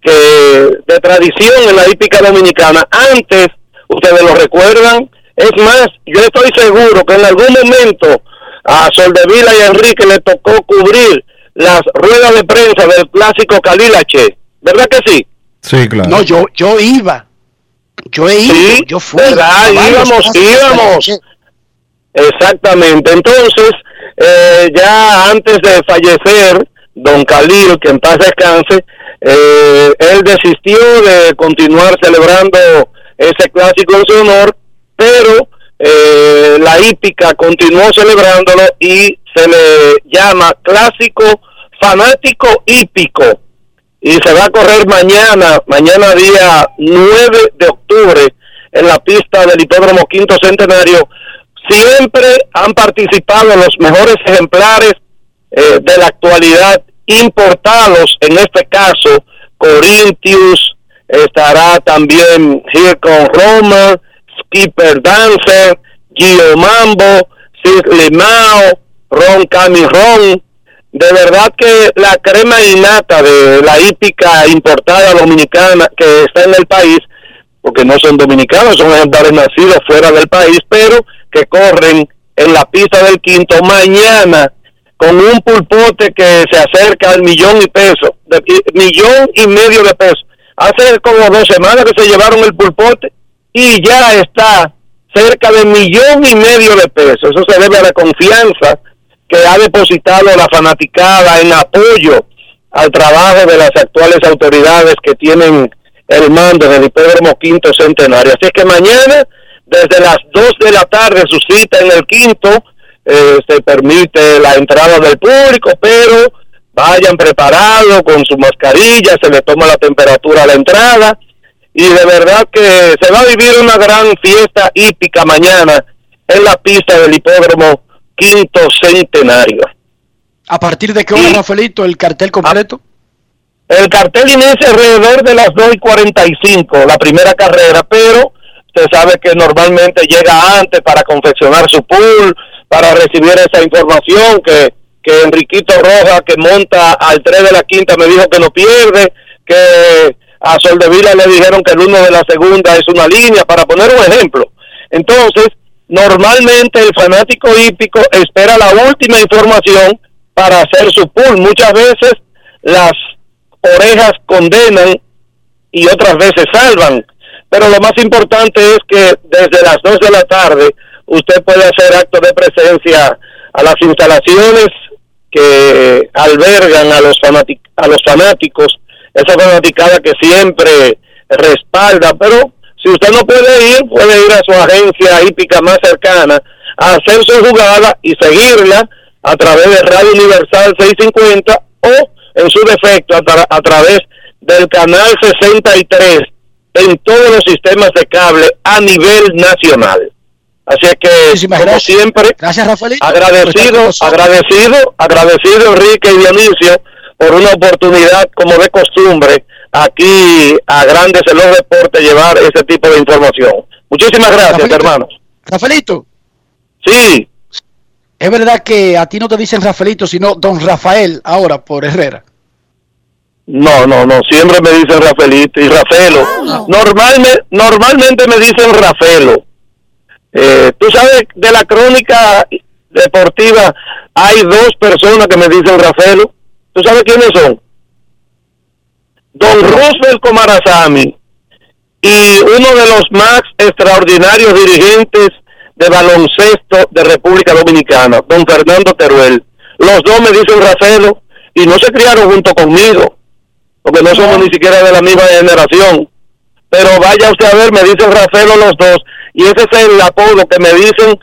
que de tradición en la hípica dominicana. Antes, ustedes lo recuerdan, es más, yo estoy seguro que en algún momento a Soldevila y a Enrique le tocó cubrir las ruedas de prensa del clásico Calilache. ¿Verdad que sí? Sí, claro. No, yo, yo iba. Yo he ido, Sí, yo fui. ¿verdad? a varios Íbamos, íbamos. Exactamente. Entonces, eh, ya antes de fallecer, don Khalil, que en paz descanse, eh, él desistió de continuar celebrando ese clásico en su honor, pero eh, la hípica continuó celebrándolo y se le llama clásico fanático hípico y se va a correr mañana, mañana día 9 de octubre en la pista del Hipódromo Quinto Centenario. Siempre han participado los mejores ejemplares eh, de la actualidad importados, en este caso Corinthians, estará también Hircon Roma, Skipper Dancer, Gio Mambo, Cisli Mao, Ron Camirón. De verdad que la crema innata de la hípica importada dominicana que está en el país, porque no son dominicanos, son ejemplares nacidos fuera del país, pero que corren en la pista del quinto mañana con un pulpote que se acerca al millón y peso, millón y medio de pesos. Hace como dos semanas que se llevaron el pulpote y ya está cerca de millón y medio de pesos. Eso se debe a la confianza que ha depositado la fanaticada en apoyo al trabajo de las actuales autoridades que tienen el mando del hipódromo quinto centenario. Así es que mañana, desde las 2 de la tarde, su cita en el quinto, eh, se permite la entrada del público, pero vayan preparados con su mascarilla, se le toma la temperatura a la entrada y de verdad que se va a vivir una gran fiesta hípica mañana en la pista del hipódromo quinto centenario. ¿A partir de qué hora, Rafaelito, el cartel completo? El cartel inicia alrededor de las 2 y 45, la primera carrera, pero usted sabe que normalmente llega antes para confeccionar su pool, para recibir esa información que, que Enriquito Roja, que monta al 3 de la quinta, me dijo que no pierde, que a Soldevila le dijeron que el 1 de la segunda es una línea, para poner un ejemplo. Entonces, normalmente el fanático hípico espera la última información para hacer su pool. Muchas veces las orejas condenan y otras veces salvan. Pero lo más importante es que desde las 2 de la tarde usted puede hacer acto de presencia a las instalaciones que albergan a los, a los fanáticos, esa fanaticada que siempre respalda, pero si usted no puede ir, puede ir a su agencia hípica más cercana a hacer su jugada y seguirla a través de Radio Universal 650 o en su defecto a, tra- a través del canal 63 en todos los sistemas de cable a nivel nacional. Así es que, como gracias. siempre, Gracias, Rafaelito. agradecido, agradecido, agradecido Enrique y Dionisio por una oportunidad como de costumbre aquí a Grandes en los Deportes llevar ese tipo de información. Muchísimas gracias, Rafaelito. hermanos. Rafaelito, Sí, es verdad que a ti no te dicen Rafaelito, sino Don Rafael ahora por Herrera. no, no, no, siempre me dicen Rafaelito y Rafaelo. Normalmente, normalmente me dicen Rafaelo. Eh, Tú sabes, de la crónica deportiva hay dos personas que me dicen Rafaelo. ¿Tú sabes quiénes son? Don Roosevelt Comarazami y uno de los más extraordinarios dirigentes de baloncesto de República Dominicana, don Fernando Teruel. Los dos me dicen Rafaelo y no se criaron junto conmigo, porque no somos ni siquiera de la misma generación. Pero vaya usted a ver, me dicen Rafaelo los dos, y ese es el apodo que me dicen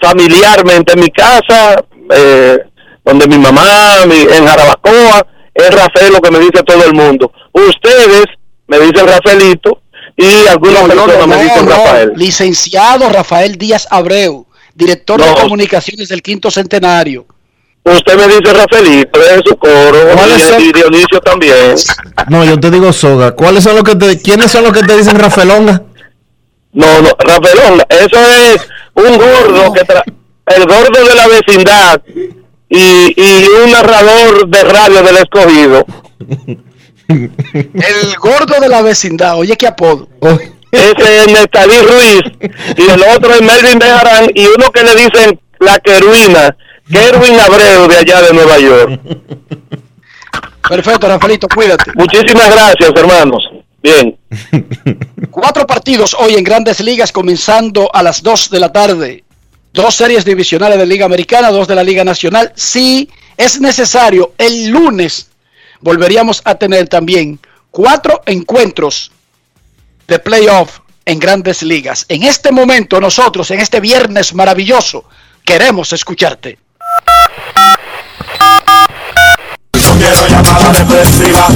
familiarmente en mi casa, eh, donde mi mamá, mi- en Jarabacoa, es Rafaelo que me dice todo el mundo. Ustedes me dicen Rafaelito y algunas No, personas no, me dicen no. Rafael. Licenciado Rafael Díaz Abreu, director de comunicaciones del Quinto Centenario. Usted me dice Rafaelito, es su coro, ¿Cuáles son? y, y Dionisio también. No, yo te digo soga. ¿Cuáles son los que te, ¿Quiénes son los que te dicen Rafaelonga? No, no, Rafaelón, eso es un gordo que tra- el gordo de la vecindad y, y un narrador de radio del escogido. El gordo de la vecindad, oye qué apodo. Ese es Nestalí Ruiz y el otro es Melvin Bejarán y uno que le dicen la queruina, Kerwin Abreu de allá de Nueva York. Perfecto, Rafaelito, cuídate. Muchísimas gracias, hermanos. Bien. Cuatro partidos hoy en grandes ligas comenzando a las 2 de la tarde. Dos series divisionales de Liga Americana, dos de la Liga Nacional. Si es necesario, el lunes volveríamos a tener también cuatro encuentros de playoff en grandes ligas. En este momento nosotros, en este viernes maravilloso, queremos escucharte. No quiero llamada depresiva.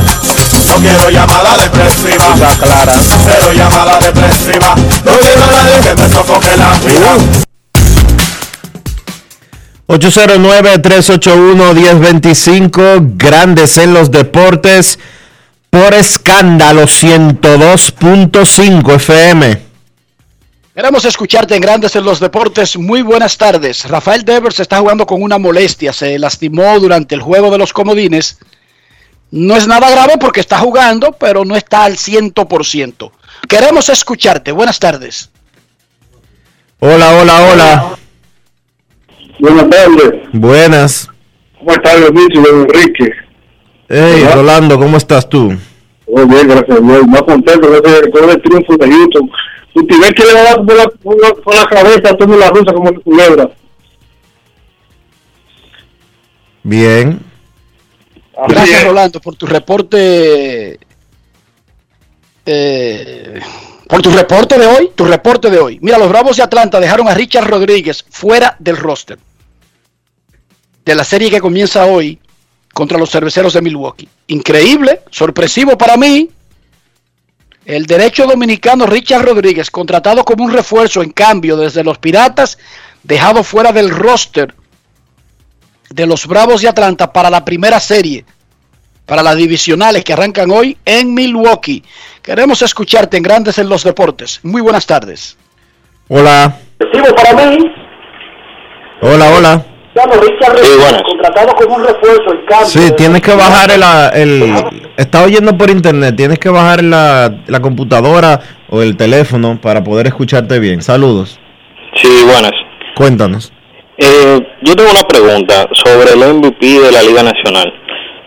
No quiero llamada depresiva. clara. Cero llamada depresiva. No quiero nadie que me sofoque la vida. 809-381-1025, grandes en los deportes, por escándalo 102.5 FM. Queremos escucharte en Grandes en los Deportes. Muy buenas tardes. Rafael Devers está jugando con una molestia. Se lastimó durante el juego de los comodines. No es nada grave porque está jugando, pero no está al 100%. Queremos escucharte. Buenas tardes. Hola, hola, hola. Buenas tardes. Buenas. ¿Cómo está Dionisio, Enrique? Hey. Rolando, ¿cómo estás tú? Muy bien, gracias a Dios. Más contento con el triunfo de Houston. Y te ves que le va a dar por la, por la, por la cabeza a toda la rusa como una culebra. Bien. Gracias. Rolando, por tu reporte. eh, por tu reporte de hoy. Tu reporte de hoy. Mira, los Bravos de Atlanta dejaron a Richard Rodríguez fuera del roster de la serie que comienza hoy contra los cerveceros de Milwaukee. Increíble, sorpresivo para mí. El derecho dominicano Richard Rodríguez, contratado como un refuerzo en cambio desde los Piratas, dejado fuera del roster de los Bravos de Atlanta para la primera serie, para las divisionales que arrancan hoy en Milwaukee. Queremos escucharte en Grandes en los Deportes. Muy buenas tardes. Hola. para mí, Hola, hola. Richard Rodríguez, contratado como un refuerzo en cambio. Sí, tienes que bajar el, el... Está oyendo por internet, tienes que bajar la, la computadora o el teléfono para poder escucharte bien. Saludos. Sí, buenas. Cuéntanos. Eh, yo tengo una pregunta sobre el MVP de la Liga Nacional.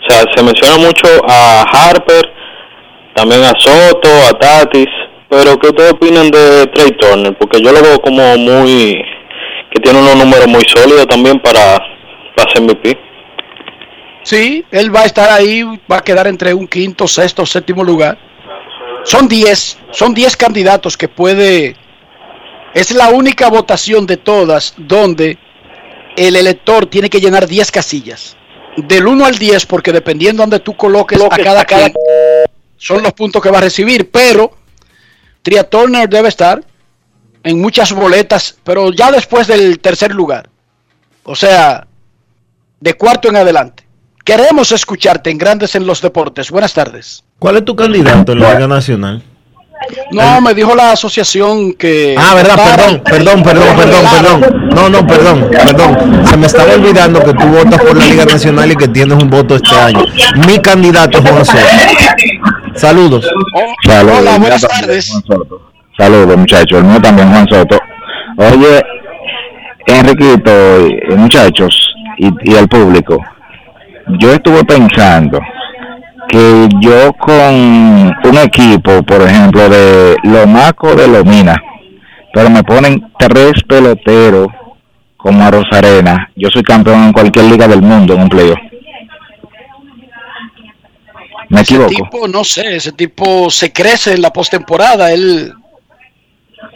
O sea, se menciona mucho a Harper, también a Soto, a Tatis, pero ¿qué ustedes opinan de Trey Turner? Porque yo lo veo como muy... que tiene unos números muy sólidos también para, para ser MVP. Sí, él va a estar ahí, va a quedar entre un quinto, sexto, séptimo lugar. Son 10, son 10 candidatos que puede... Es la única votación de todas donde el elector tiene que llenar 10 casillas. Del 1 al 10, porque dependiendo donde tú coloques a cada quien, son los puntos que va a recibir. Pero Tria Turner debe estar en muchas boletas, pero ya después del tercer lugar. O sea, de cuarto en adelante. Queremos escucharte en Grandes en los Deportes. Buenas tardes. ¿Cuál es tu candidato en la Liga Nacional? No, me dijo la asociación que... Ah, verdad, perdón, perdón, perdón, perdón, perdón. No, no, perdón, perdón. Se me estaba olvidando que tú votas por la Liga Nacional y que tienes un voto este año. Mi candidato es Juan Soto. Saludos. Saludos, Hola, buenas tardes. Saludos, muchachos. El mío también, Juan Soto. Oye, Enriquito, y muchachos, y, y el público, yo estuve pensando que yo con un equipo, por ejemplo, de Lomaco de Lomina, pero me ponen tres peloteros como a Rosarena, yo soy campeón en cualquier liga del mundo en un playoff. ¿Me Ese equivoco? tipo, no sé, ese tipo se crece en la postemporada. Él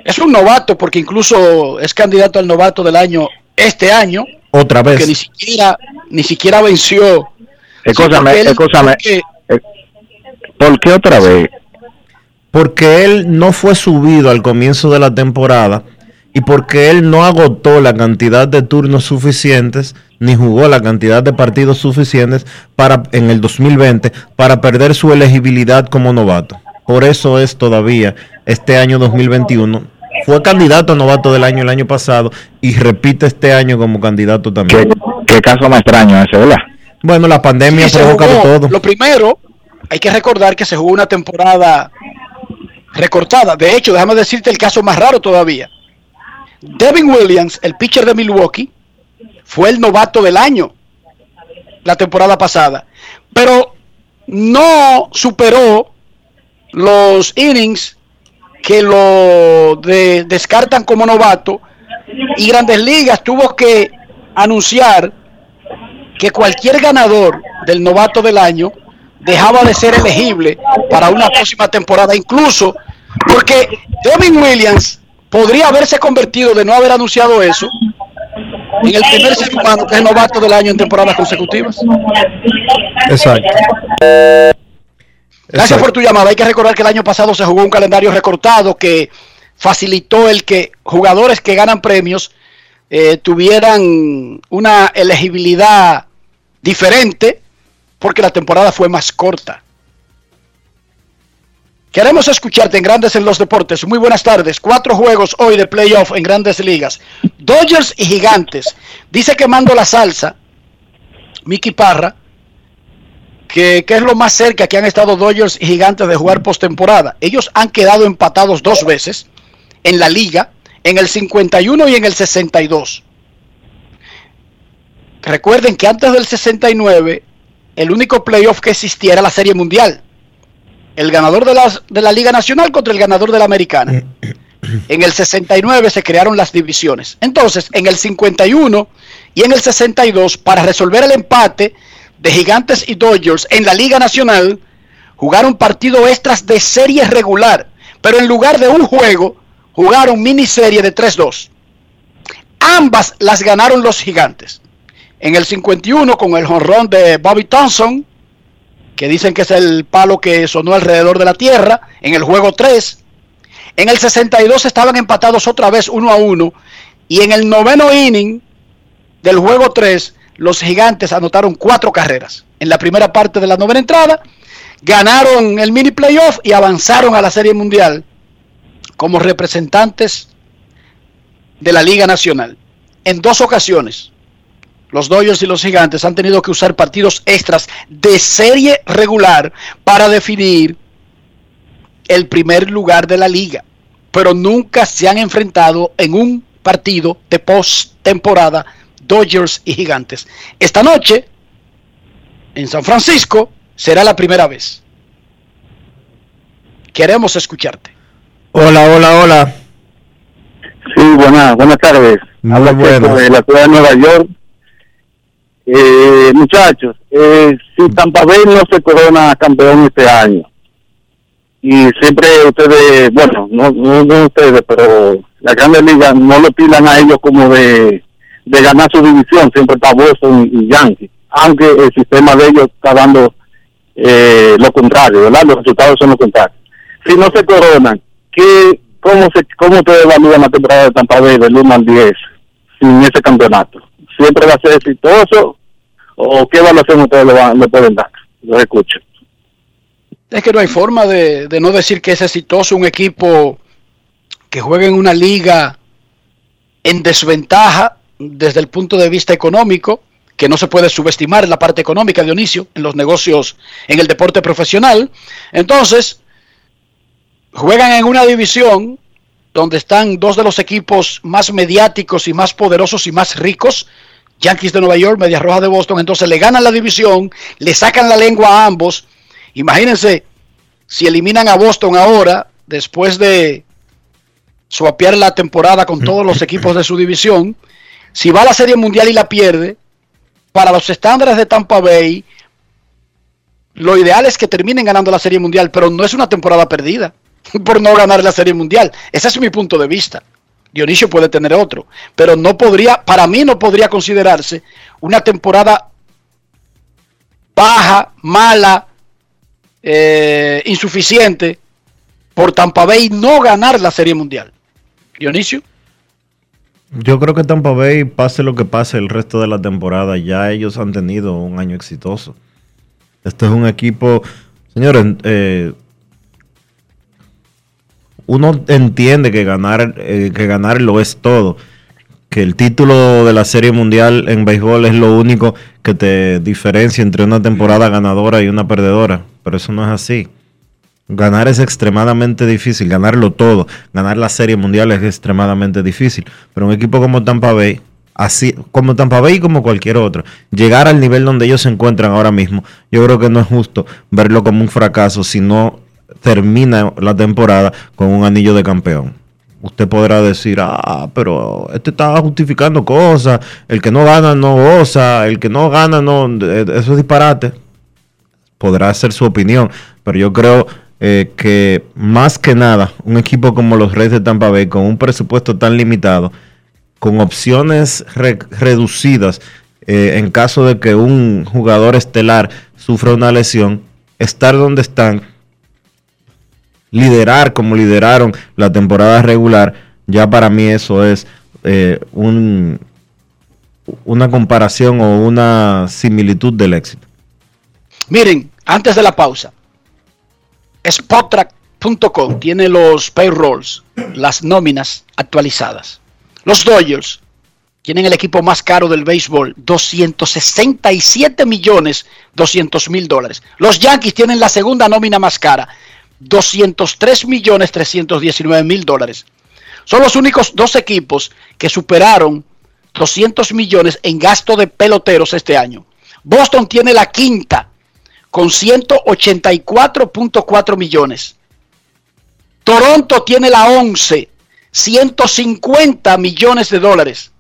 es un novato porque incluso es candidato al novato del año este año. Otra Que ni vez. siquiera, ni siquiera venció. Escúchame, porque él- escúchame. porque- Eh, ¿Por qué otra vez? Porque él no fue subido al comienzo de la temporada y porque él no agotó la cantidad de turnos suficientes ni jugó la cantidad de partidos suficientes para en el 2020 para perder su elegibilidad como novato. Por eso es todavía este año 2021 fue candidato a novato del año el año pasado y repite este año como candidato también. ¿Qué caso más extraño ese, verdad? Bueno, la pandemia ha Sí, se provocado jugó. todo. Lo primero, hay que recordar que se jugó una temporada recortada. De hecho, déjame decirte el caso más raro todavía. Devin Williams, el pitcher de Milwaukee, fue el novato del año la temporada pasada, pero no superó los innings que lo de- descartan como novato y Grandes Ligas tuvo que anunciar que cualquier ganador del novato del año dejaba de ser elegible para una próxima temporada, incluso porque Devin Williams podría haberse convertido de no haber anunciado eso en el primer ser humano que es novato del año en temporadas consecutivas. Exacto. Gracias por tu llamada. Hay que recordar que el año pasado se jugó un calendario recortado que facilitó el que jugadores que ganan premios eh, tuvieran una elegibilidad diferente porque la temporada fue más corta. Queremos escucharte en Grandes en los Deportes. Muy buenas tardes. Cuatro juegos hoy de playoff en Grandes Ligas. Dodgers y Gigantes. Dice que mando la salsa. Mickey Parra. Que, es lo más cerca que han estado Dodgers y Gigantes de jugar postemporada. Ellos han quedado empatados dos veces en la liga, en el 51 y en el 62. Recuerden que antes del 69, el único playoff que existía era la Serie Mundial. El ganador de la, de la Liga Nacional contra el ganador de la Americana. En el 69 se crearon las divisiones. Entonces, en el 51 y en el 62, para resolver el empate de Gigantes y Dodgers en la Liga Nacional, jugaron partido extras de serie regular, pero en lugar de un juego, jugaron miniserie de 3-2. Ambas las ganaron los Gigantes. En el 51 con el jonrón de Bobby Thompson, que dicen que es el palo que sonó alrededor de la tierra, en el juego 3. En el 62 estaban empatados otra vez 1 a 1 y en el noveno inning del juego 3 los gigantes anotaron cuatro carreras. En la primera parte de la novena entrada ganaron el mini playoff y avanzaron a la Serie Mundial como representantes de la Liga Nacional. En dos ocasiones, los Dodgers y los Gigantes han tenido que usar partidos extras de serie regular para definir el primer lugar de la liga, pero nunca se han enfrentado en un partido de postemporada Dodgers y Gigantes. Esta noche, en San Francisco, será la primera vez. Queremos escucharte. Hola, hola, hola. Sí, buenas, buenas tardes. Muy Habla buenas. de la ciudad de Nueva York. Eh, muchachos, eh, si Tampa Bay no se corona campeón este año, y siempre ustedes, bueno, no, no, no ustedes, pero la Grande Liga no lo tiran a ellos como de, de ganar su división, siempre está Boston y Yankees, aunque el sistema de ellos está dando eh, lo contrario, ¿verdad? Los resultados son lo contrario. Si no se coronan, ¿qué, cómo, se, ¿cómo ustedes evalúan la temporada de Tampa Bay del 1 al 10 sin ese campeonato? ¿Siempre va a ser exitoso o qué evaluación ustedes le, van, le pueden dar? Los escucho. Es que no hay forma de, de no decir que es exitoso un equipo que juega en una liga en desventaja desde el punto de vista económico, que no se puede subestimar la parte económica, Dionisio, en los negocios, en el deporte profesional. Entonces, juegan en una división donde están dos de los equipos más mediáticos y más poderosos y más ricos, Yankees de Nueva York, Medias Rojas de Boston, entonces le ganan la división, le sacan la lengua a ambos. Imagínense si eliminan a Boston ahora, después de swapear la temporada con todos los [laughs] equipos de su división, si va a la Serie Mundial y la pierde, para los estándares de Tampa Bay, lo ideal es que terminen ganando la Serie Mundial, pero no es una temporada perdida [laughs] por no ganar la Serie Mundial. Ese es mi punto de vista. Dionisio puede tener otro, pero no podría, para mí no podría considerarse una temporada baja, mala, eh, insuficiente por Tampa Bay no ganar la Serie Mundial. Dionisio. Yo creo que Tampa Bay, pase lo que pase el resto de la temporada, ya ellos han tenido un año exitoso. Este es un equipo, señores, eh, uno entiende que ganar, eh, que ganar lo es todo. Que el título de la Serie Mundial en béisbol es lo único que te diferencia entre una temporada ganadora y una perdedora. Pero eso no es así. Ganar es extremadamente difícil, ganarlo todo. Ganar la Serie Mundial es extremadamente difícil. Pero un equipo como Tampa Bay así como Tampa Bay y como cualquier otro, llegar al nivel donde ellos se encuentran ahora mismo, yo creo que no es justo verlo como un fracaso si no termina la temporada con un anillo de campeón. Usted podrá decir, ah, pero este está justificando cosas, el que no gana no goza, el que no gana no, eh, eso es disparate. Podrá ser su opinión, pero yo creo eh, que más que nada, un equipo como los Reyes de Tampa Bay, con un presupuesto tan limitado, con opciones re- reducidas eh, en caso de que un jugador estelar sufra una lesión, estar donde están, liderar como lideraron la temporada regular, ya para mí eso es eh, un, una comparación o una similitud del éxito. Miren, antes de la pausa, Spottrack.com tiene los payrolls, las nóminas actualizadas. Los Dodgers tienen el equipo más caro del béisbol, 267 millones 200 mil dólares. Los Yankees tienen la segunda nómina más cara, 203 millones 319 mil dólares. Son los únicos dos equipos que superaron 200 millones en gasto de peloteros este año. Boston tiene la quinta con 184.4 millones. Toronto tiene la 11, 150 millones de dólares.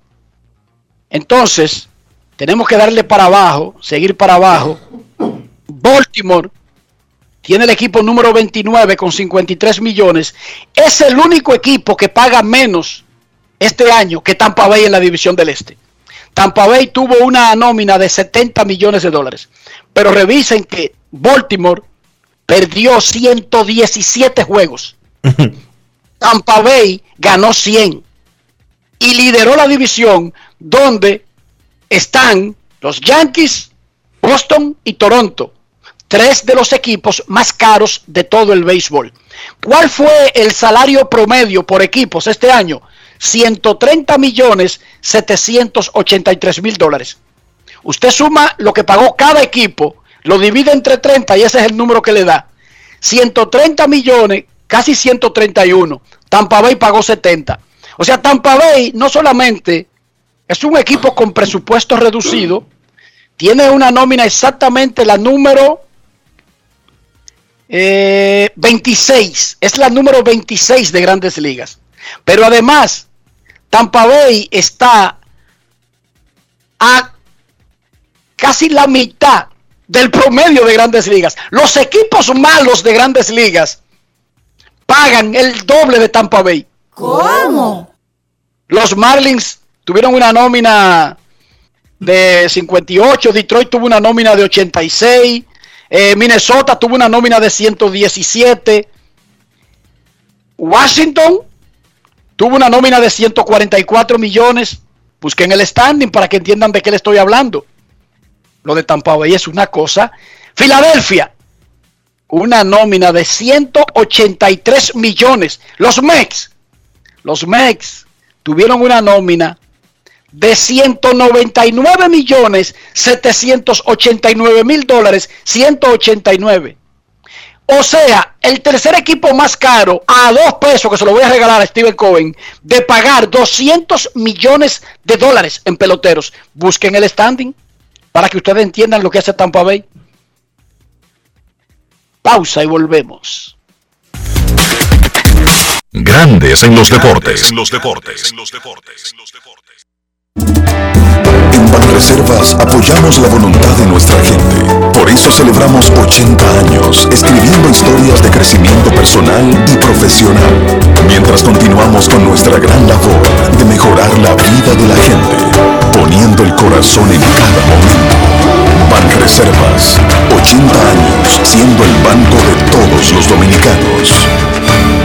Entonces, tenemos que darle para abajo, seguir para abajo. Baltimore tiene el equipo número 29 con 53 millones. Es el único equipo que paga menos este año que Tampa Bay en la división del Este. Tampa Bay tuvo una nómina de 70 millones de dólares. Pero revisen que Baltimore perdió 117 juegos. [laughs] Tampa Bay ganó 100 y lideró la división donde están los Yankees, Boston y Toronto, tres de los equipos más caros de todo el béisbol. ¿Cuál fue el salario promedio por equipos este año? 130 millones 783 mil dólares. Usted suma lo que pagó cada equipo, lo divide entre 30 y ese es el número que le da. 130 millones, casi 131. Tampa Bay pagó 70. O sea, Tampa Bay no solamente es un equipo con presupuesto reducido, tiene una nómina exactamente la número eh, 26, es la número 26 de grandes ligas. Pero además, Tampa Bay está a casi la mitad del promedio de grandes ligas. Los equipos malos de grandes ligas pagan el doble de Tampa Bay. ¿Cómo? Los Marlins tuvieron una nómina de 58, Detroit tuvo una nómina de 86, eh, Minnesota tuvo una nómina de 117, Washington tuvo una nómina de 144 millones. Busquen el standing para que entiendan de qué le estoy hablando. Lo de Tampa Bay es una cosa. Filadelfia, una nómina de 183 millones. Los Mex, los Mex tuvieron una nómina de 199 millones 789 mil dólares 189 o sea el tercer equipo más caro a dos pesos que se lo voy a regalar a Steven Cohen de pagar 200 millones de dólares en peloteros busquen el standing para que ustedes entiendan lo que hace Tampa Bay pausa y volvemos Grandes en los deportes. En los deportes. En Banreservas apoyamos la voluntad de nuestra gente. Por eso celebramos 80 años escribiendo historias de crecimiento personal y profesional, mientras continuamos con nuestra gran labor de mejorar la vida de la gente, poniendo el corazón en cada momento. Banreservas, 80 años siendo el banco de todos los dominicanos.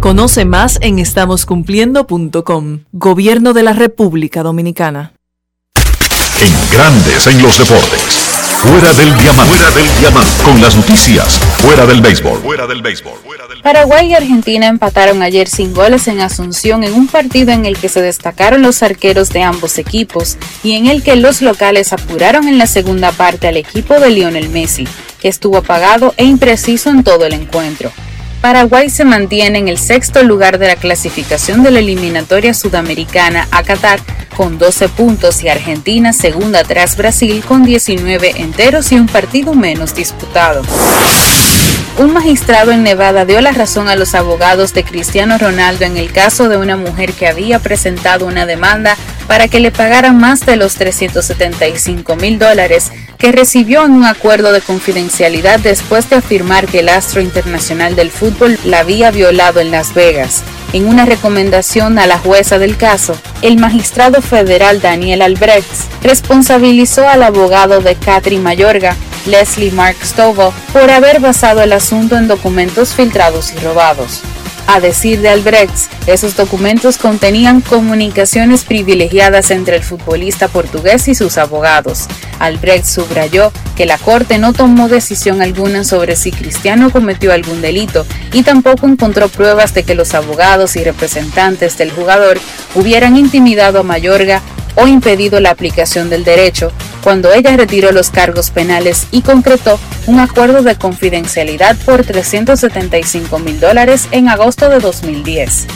Conoce más en estamoscumpliendo.com. Gobierno de la República Dominicana. En Grandes en los Deportes. Fuera del diamante. Fuera del diamante. Con las noticias. Fuera del béisbol. Fuera del béisbol. Paraguay y Argentina empataron ayer sin goles en Asunción en un partido en el que se destacaron los arqueros de ambos equipos y en el que los locales apuraron en la segunda parte al equipo de Lionel Messi, que estuvo apagado e impreciso en todo el encuentro. Paraguay se mantiene en el sexto lugar de la clasificación de la eliminatoria sudamericana a Qatar con 12 puntos y Argentina segunda tras Brasil con 19 enteros y un partido menos disputado. Un magistrado en Nevada dio la razón a los abogados de Cristiano Ronaldo en el caso de una mujer que había presentado una demanda para que le pagaran más de los 375 mil dólares que recibió en un acuerdo de confidencialidad después de afirmar que el astro internacional del fútbol la había violado en Las Vegas. En una recomendación a la jueza del caso, el magistrado federal Daniel Albrecht responsabilizó al abogado de Catherine Mayorga, Leslie Mark Stovall, por haber basado el asunto en documentos filtrados y robados. A decir de Albrecht, esos documentos contenían comunicaciones privilegiadas entre el futbolista portugués y sus abogados. Albrecht subrayó que la Corte no tomó decisión alguna sobre si Cristiano cometió algún delito y tampoco encontró pruebas de que los abogados y representantes del jugador hubieran intimidado a Mayorga o impedido la aplicación del derecho cuando ella retiró los cargos penales y concretó un acuerdo de confidencialidad por 375 mil dólares en agosto de 2010.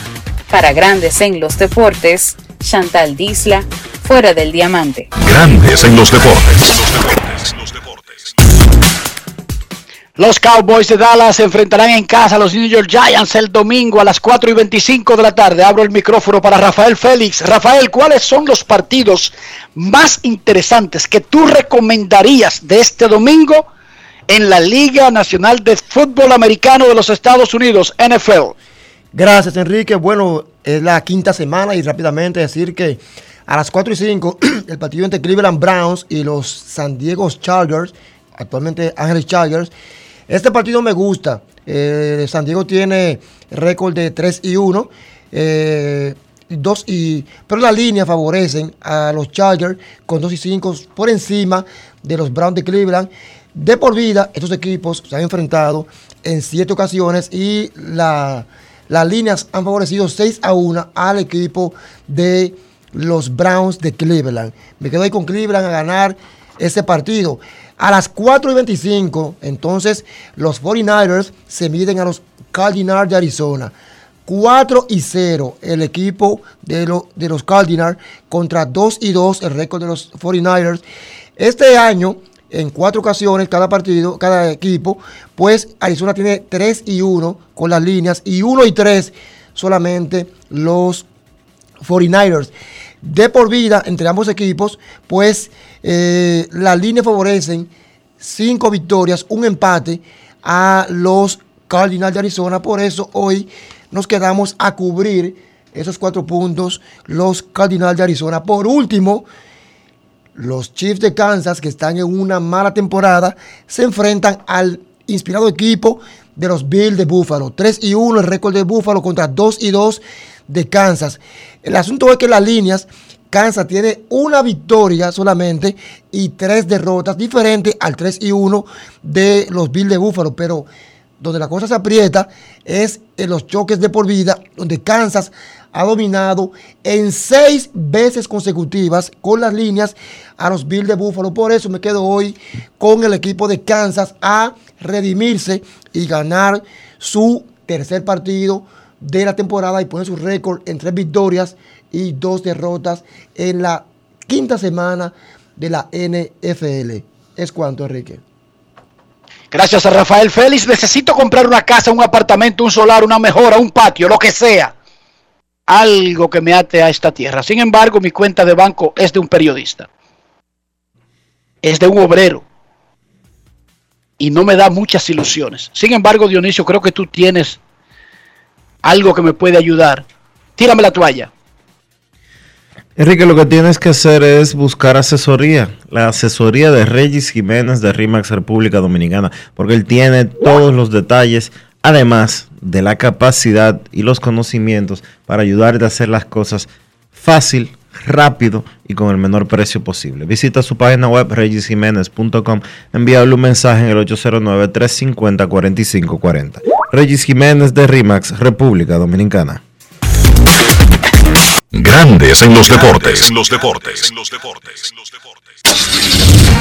Para Grandes en los Deportes, Chantal Disla, fuera del diamante. Grandes en los deportes. Los Cowboys de Dallas se enfrentarán en casa a los New York Giants el domingo a las 4 y 25 de la tarde. Abro el micrófono para Rafael Félix. Rafael, ¿cuáles son los partidos más interesantes que tú recomendarías de este domingo en la Liga Nacional de Fútbol Americano de los Estados Unidos, NFL? Gracias, Enrique. Bueno, es la quinta semana y rápidamente decir que a las 4 y 5 [clears throat] el partido entre Cleveland Browns y los San Diego Chargers, actualmente Ángeles Chargers, este partido me gusta. Eh, San Diego tiene récord de 3 y 1. Eh, dos y, pero la línea favorecen a los Chargers con 2 y 5 por encima de los Browns de Cleveland. De por vida, estos equipos se han enfrentado en siete ocasiones y la, las líneas han favorecido 6 a 1 al equipo de los Browns de Cleveland. Me quedo ahí con Cleveland a ganar este partido. A las 4 y 25, entonces los 49ers se miden a los Cardinals de Arizona. 4 y 0 el equipo de, de los Cardinals contra 2 y 2 el récord de los 49ers. Este año, en cuatro ocasiones cada partido, cada equipo, pues Arizona tiene 3 y 1 con las líneas y 1 y 3 solamente los 49ers. De por vida entre ambos equipos, pues eh, las líneas favorecen cinco victorias, un empate a los Cardinals de Arizona. Por eso hoy nos quedamos a cubrir esos cuatro puntos, los Cardinals de Arizona. Por último, los Chiefs de Kansas, que están en una mala temporada, se enfrentan al inspirado equipo de los Bills de Buffalo. 3 y 1 el récord de Buffalo contra 2 y 2 de Kansas. El asunto es que las líneas, Kansas tiene una victoria solamente y tres derrotas, diferente al 3 y 1 de los Bills de Buffalo. Pero donde la cosa se aprieta es en los choques de por vida, donde Kansas ha dominado en seis veces consecutivas con las líneas a los Bills de Buffalo. Por eso me quedo hoy con el equipo de Kansas a redimirse y ganar su tercer partido de la temporada y poner su récord en tres victorias y dos derrotas en la quinta semana de la NFL. Es cuanto, Enrique. Gracias a Rafael Félix. Necesito comprar una casa, un apartamento, un solar, una mejora, un patio, lo que sea. Algo que me ate a esta tierra. Sin embargo, mi cuenta de banco es de un periodista. Es de un obrero. Y no me da muchas ilusiones. Sin embargo, Dionisio, creo que tú tienes algo que me puede ayudar. Tírame la toalla. Enrique, lo que tienes que hacer es buscar asesoría, la asesoría de Regis Jiménez de RIMAX República Dominicana, porque él tiene todos los detalles, además de la capacidad y los conocimientos para ayudarte a hacer las cosas fácil, rápido y con el menor precio posible. Visita su página web regisjiménez.com, envíale un mensaje en el 809-350-4540. Regis Jiménez de RIMAX República Dominicana. Grandes en los deportes. En los deportes.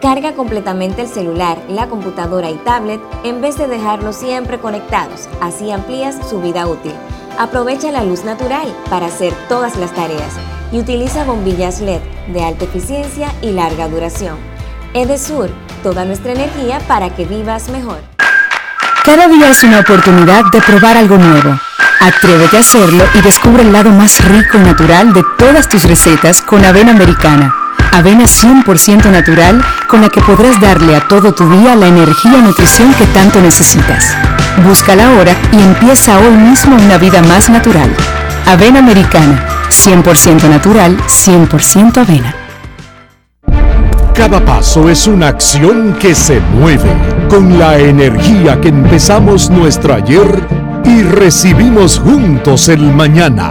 Carga completamente el celular, la computadora y tablet en vez de dejarlos siempre conectados, así amplías su vida útil. Aprovecha la luz natural para hacer todas las tareas y utiliza bombillas LED de alta eficiencia y larga duración. Edesur, toda nuestra energía para que vivas mejor. Cada día es una oportunidad de probar algo nuevo. Atrévete a hacerlo y descubre el lado más rico y natural de todas tus recetas con avena americana. Avena 100% natural con la que podrás darle a todo tu día la energía y nutrición que tanto necesitas. Búscala ahora y empieza hoy mismo una vida más natural. Avena americana, 100% natural, 100% avena. Cada paso es una acción que se mueve con la energía que empezamos nuestro ayer y recibimos juntos el mañana,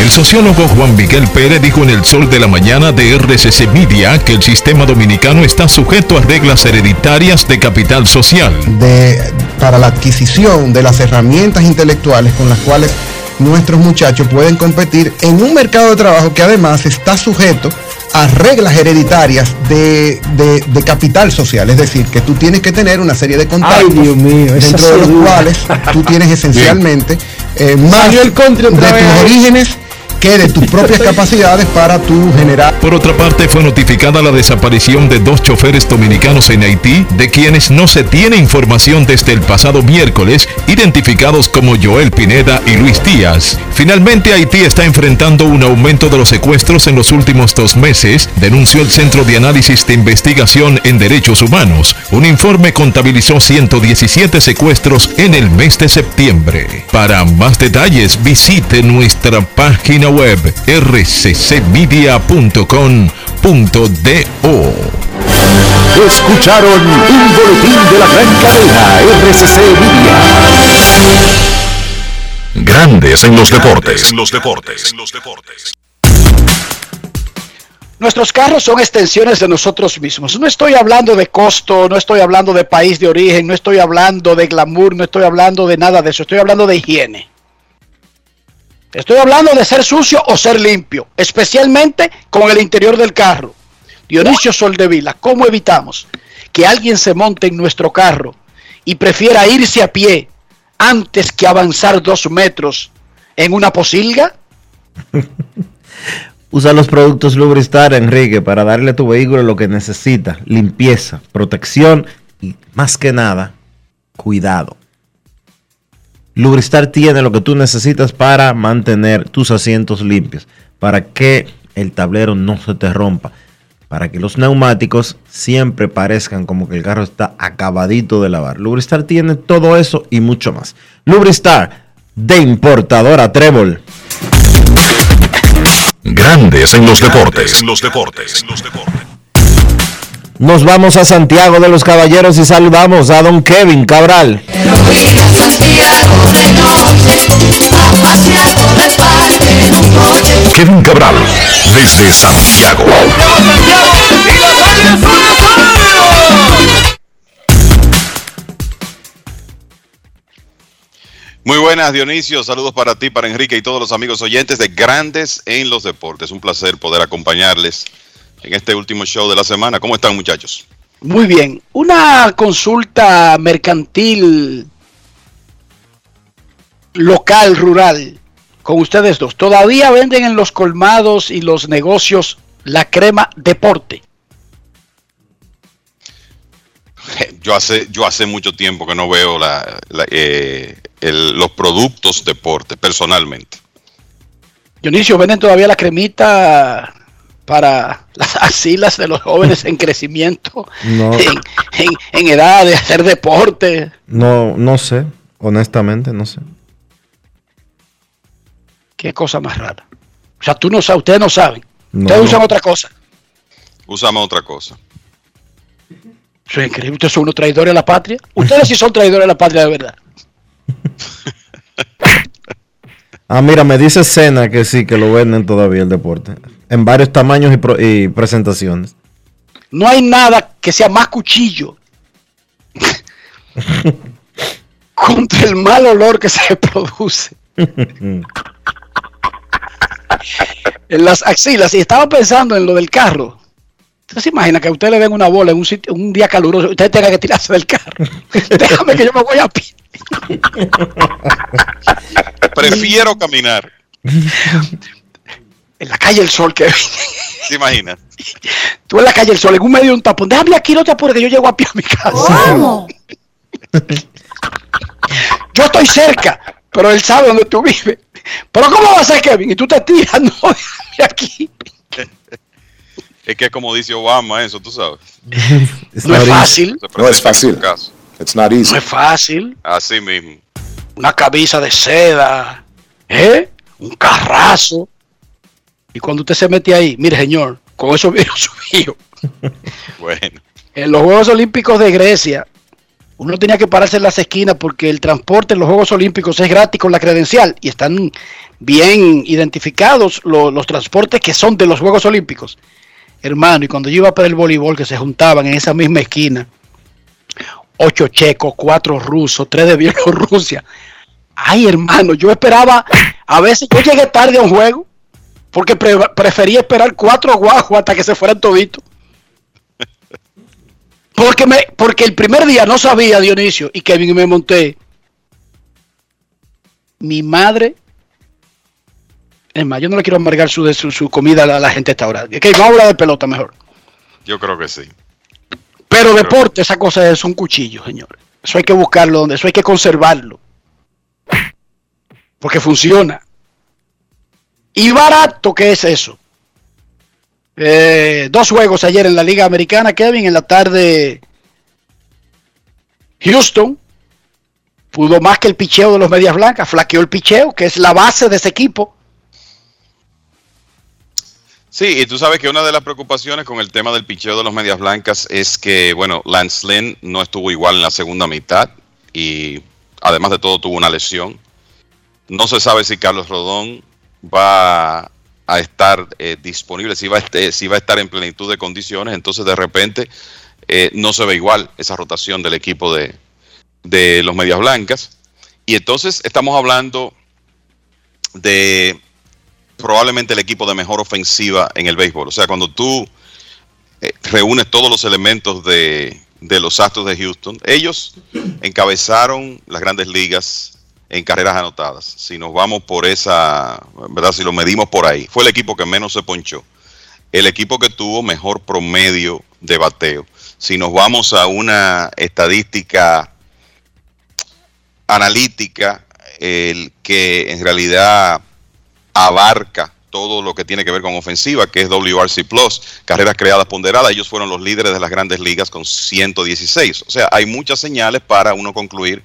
El sociólogo Juan Miguel Pérez dijo en el sol de la mañana de RCC Media que el sistema dominicano está sujeto a reglas hereditarias de capital social. de, para la adquisición de las herramientas intelectuales con las cuales nuestros muchachos pueden competir en un mercado de trabajo que además está sujeto a reglas hereditarias de, de- de capital social, es decir, que tú tienes que tener una serie de contactos Ay, Dios mío, esa dentro de los cuales tú tienes [laughs] esencialmente eh, más de tus vez. orígenes que de tus propias capacidades para tu generar. Por otra parte, fue notificada la desaparición de dos choferes dominicanos en Haití, de quienes no se tiene información desde el pasado miércoles, identificados como Joel Pineda y Luis Díaz. Finalmente, Haití está enfrentando un aumento de los secuestros en los últimos dos meses, denunció el Centro de Análisis de Investigación en Derechos Humanos. Un informe contabilizó 117 secuestros en el mes de septiembre. Para más detalles, visite nuestra página web rccmedia.com.do. Escucharon un boletín de la gran cadena RCC Media. Grandes en los deportes. En los deportes. En los deportes. Nuestros carros son extensiones de nosotros mismos. No estoy hablando de costo, no estoy hablando de país de origen, no estoy hablando de glamour, no estoy hablando de nada de eso, estoy hablando de higiene. Estoy hablando de ser sucio o ser limpio, especialmente con el interior del carro. Dionisio Soldevila, ¿cómo evitamos que alguien se monte en nuestro carro y prefiera irse a pie antes que avanzar dos metros en una posilga? [laughs] Usa los productos Lubristar, Enrique, para darle a tu vehículo lo que necesita. Limpieza, protección y más que nada, cuidado. Lubristar tiene lo que tú necesitas para mantener tus asientos limpios, para que el tablero no se te rompa, para que los neumáticos siempre parezcan como que el carro está acabadito de lavar. Lubristar tiene todo eso y mucho más. Lubristar de importadora Trébol. Grandes en los deportes. En los deportes. En los deportes. Nos vamos a Santiago de los Caballeros y saludamos a don Kevin Cabral. Kevin Cabral, desde Santiago. Muy buenas, Dionisio. Saludos para ti, para Enrique y todos los amigos oyentes de Grandes en los Deportes. Un placer poder acompañarles en este último show de la semana. ¿Cómo están, muchachos? Muy bien. Una consulta mercantil local, rural, con ustedes dos. ¿Todavía venden en los colmados y los negocios la crema deporte? Yo hace, yo hace mucho tiempo que no veo la, la, eh, el, los productos deporte, personalmente. Dionisio, ¿venden todavía la cremita para las [laughs] axilas de los jóvenes en crecimiento, No. [laughs] en, en- en edad de hacer deporte? No, no sé, honestamente, no sé. Qué cosa más rara. O sea, tú no sabes, ustedes no saben. No. ustedes usan otra cosa. Usamos otra cosa. Eso es increíble. Ustedes son unos traidores a la patria. Ustedes sí son traidores a la patria de verdad. Ah, mira, me dice Cena que sí, que lo venden todavía el deporte. En varios tamaños y, pro- y presentaciones. No hay nada que sea más cuchillo [laughs] contra el mal olor que se produce [laughs] en las axilas. Y estaba pensando en lo del carro. ¿Usted se imagina que a usted le den una bola en un, sitio, un día caluroso y usted tenga que tirarse del carro? [laughs] Déjame que yo me voy a pie. [laughs] Prefiero caminar. En la calle El Sol, que ¿Se imaginan? tú en la calle El Sol, en un medio de un tapón. Déjame aquí, no te apures, que yo llego a pie a mi casa. Yo estoy cerca, pero él sabe dónde tú vives. Pero ¿cómo va a ser, Kevin? Y tú te tiras, [laughs] no, déjame aquí. Es que como dice Obama, eso, tú sabes. [laughs] No es fácil. No es fácil. It's not easy. No es fácil. Así mismo. Una camisa de seda, ¿eh? Un carrazo. Y cuando usted se mete ahí, mire, señor, con eso vino su hijo. Bueno. En los Juegos Olímpicos de Grecia, uno tenía que pararse en las esquinas porque el transporte en los Juegos Olímpicos es gratis con la credencial y están bien identificados lo- los transportes que son de los Juegos Olímpicos. Hermano, y cuando yo iba para el voleibol, que se juntaban en esa misma esquina, ocho checos, cuatro rusos, tres de Bielorrusia. Ay, hermano, yo esperaba, a veces yo llegué tarde a un juego, porque pre- prefería esperar cuatro guajos hasta que se fueran toditos. Porque, me, porque el primer día no sabía Dionisio y Kevin y me monté. Mi madre Es más, yo no le quiero amargar su, su, su comida a la, gente esta hora. Ok, vamos a hablar de pelota mejor. Yo creo que sí. Pero deporte, esa cosa es un cuchillo, señores. Eso hay que buscarlo donde, eso hay que conservarlo. Porque funciona. Y barato que es eso. Eh, dos juegos ayer en la Liga Americana, Kevin. En la tarde, Houston pudo más que el picheo de los Medias Blancas. Flaqueó el picheo, que es la base de ese equipo. Sí, y tú sabes que una de las preocupaciones con el tema del picheo de los Medias Blancas es que, bueno, Lance Lynn no estuvo igual en la segunda mitad y además de todo tuvo una lesión. No se sabe si Carlos Rodón va a estar eh, disponible, si va a, este, si va a estar en plenitud de condiciones, entonces de repente eh, no se ve igual esa rotación del equipo de, de los Medias Blancas. Y entonces estamos hablando de probablemente el equipo de mejor ofensiva en el béisbol. O sea, cuando tú eh, reúnes todos los elementos de, de los Astros de Houston, ellos encabezaron las grandes ligas en carreras anotadas. Si nos vamos por esa, ¿verdad? Si lo medimos por ahí, fue el equipo que menos se ponchó. El equipo que tuvo mejor promedio de bateo. Si nos vamos a una estadística analítica, el que en realidad abarca todo lo que tiene que ver con ofensiva, que es WRC Plus, carreras creadas ponderadas. Ellos fueron los líderes de las grandes ligas con 116. O sea, hay muchas señales para uno concluir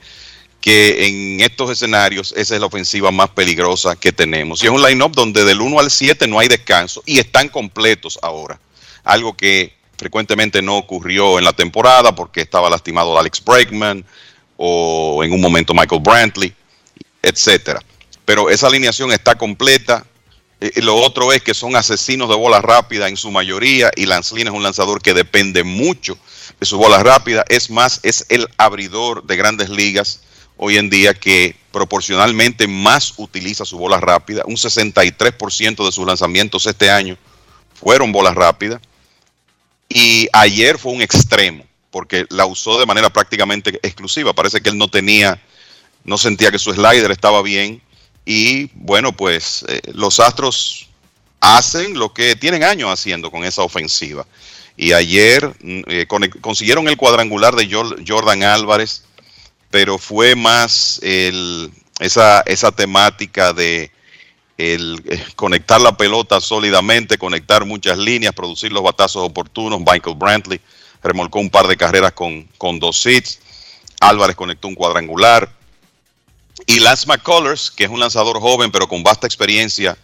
que en estos escenarios esa es la ofensiva más peligrosa que tenemos. Y es un line-up donde del 1 al 7 no hay descanso y están completos ahora. Algo que frecuentemente no ocurrió en la temporada porque estaba lastimado Alex Bregman o en un momento Michael Brantley, etcétera pero esa alineación está completa. Y lo otro es que son asesinos de bola rápida en su mayoría y Lance es un lanzador que depende mucho de su bola rápida. Es más, es el abridor de grandes ligas hoy en día que proporcionalmente más utiliza su bola rápida. Un 63% de sus lanzamientos este año fueron bolas rápidas. Y ayer fue un extremo porque la usó de manera prácticamente exclusiva. Parece que él no tenía, no sentía que su slider estaba bien y bueno, pues eh, los Astros hacen lo que tienen años haciendo con esa ofensiva. Y ayer mm, eh, consiguieron el cuadrangular de Jordan Álvarez, pero fue más esa, esa temática de el, eh, conectar la pelota sólidamente, conectar muchas líneas, producir los batazos oportunos. Michael Brantley remolcó un par de carreras con, con dos hits. Álvarez conectó un cuadrangular. Y Lance McCullers, que es un lanzador joven pero con vasta experiencia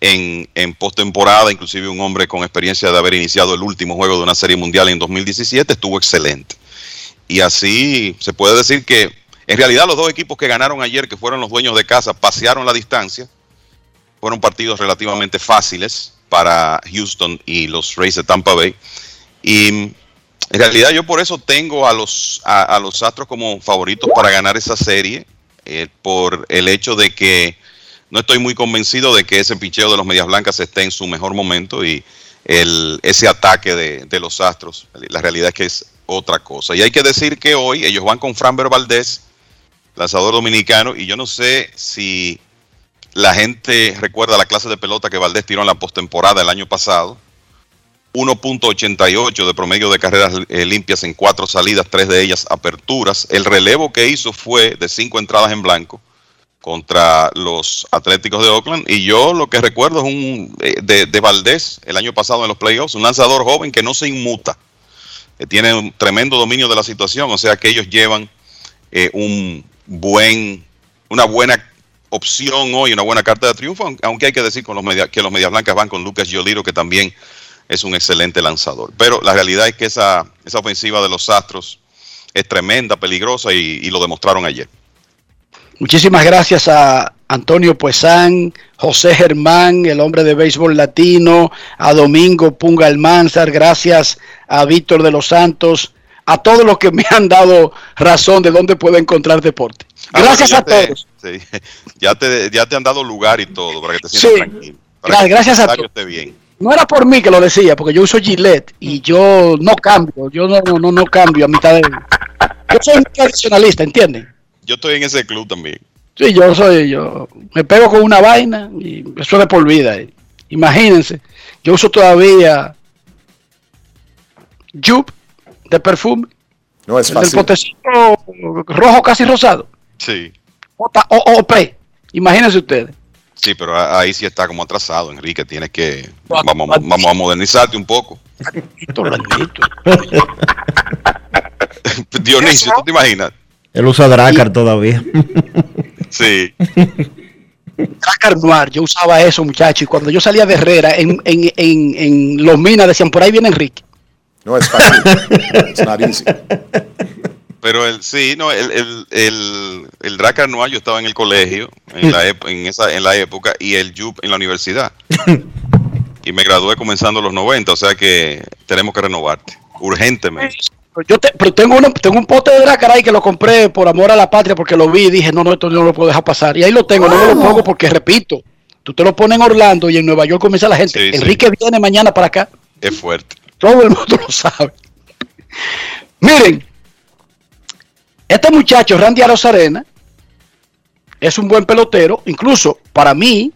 en, en postemporada, inclusive un hombre con experiencia de haber iniciado el último juego de una serie mundial en 2017, estuvo excelente. Y así se puede decir que en realidad los dos equipos que ganaron ayer, que fueron los dueños de casa, pasearon la distancia. Fueron partidos relativamente fáciles para Houston y los Rays de Tampa Bay. Y en realidad yo por eso tengo a los, a los Astros como favoritos para ganar esa serie. Eh, por el hecho de que no estoy muy convencido de que ese picheo de los Medias Blancas esté en su mejor momento y el, ese ataque de, los Astros, la realidad es que es otra cosa. Y hay que decir que hoy ellos van con Framber Valdés, lanzador dominicano, y yo no sé si la gente recuerda la clase de pelota que Valdés tiró en la postemporada el año pasado. 1.88 de promedio de carreras eh, limpias en cuatro salidas, tres de ellas aperturas. El relevo que hizo fue de cinco entradas en blanco contra los Atléticos de Oakland. Y yo lo que recuerdo es un eh, de, Valdés el año pasado en los playoffs, un lanzador joven que no se inmuta, que tiene un tremendo dominio de la situación. O sea que ellos llevan eh, un buen, una buena opción hoy, una buena carta de triunfo, aunque hay que decir con los que los Medias Blancas van con Lucas Yoliro, que también es un excelente lanzador. Pero la realidad es que esa, esa ofensiva de los Astros es tremenda, peligrosa y, lo demostraron ayer. Muchísimas gracias a Antonio Puesán, José Germán, el hombre de béisbol latino, a Domingo Punga Almanzar, gracias a Víctor de los Santos, a todos los que me han dado razón de dónde puedo encontrar deporte. Ah, gracias a todos. [laughs] ya, te, ya te han dado lugar y todo para que te sientas tranquilo. gracias a todos. bien no era por mí que lo decía, porque yo uso Gillette y yo no cambio, yo no, no, no cambio a mitad de... Yo soy un tradicionalista, ¿entienden? Yo estoy en ese club también. Sí, yo soy, yo me pego con una vaina y eso de por vida. eh. Imagínense, yo uso todavía Jupe de perfume. No es el fácil. potecito rojo casi rosado. Sí, J- O- OP. Imagínense ustedes. sí, pero ahí sí está como atrasado, Enrique. Tienes que. Vamos, a- vamos a modernizarte un poco. [laughs] Dionisio, ¿tú te imaginas? Él usa Dracar todavía. Sí. Dracar Noir, yo usaba eso, muchacho, y cuando yo salía de Herrera, en, en, en, en Los Minas decían, por ahí viene Enrique. No es fácil. It's not easy. Pero el, sí, no, el, el, el, el Dracar Noir, yo estaba en el colegio en la, ep- en esa, en la época y el Jup en la universidad. y me gradué comenzando los 90, o sea que tenemos que renovarte, urgentemente. Yo te- pero tengo, una- tengo un pote de Dracar ahí que lo compré por amor a la patria porque lo vi y dije, no, no, esto no lo puedo dejar pasar. Y ahí lo tengo, no me lo pongo porque, repito, tú te lo pones en Orlando y en Nueva York comienza la gente. Sí, sí. Enrique viene mañana para acá. Es fuerte. Todo el mundo lo sabe. Miren, este muchacho, Randy Arozarena, es un buen pelotero. Incluso para mí,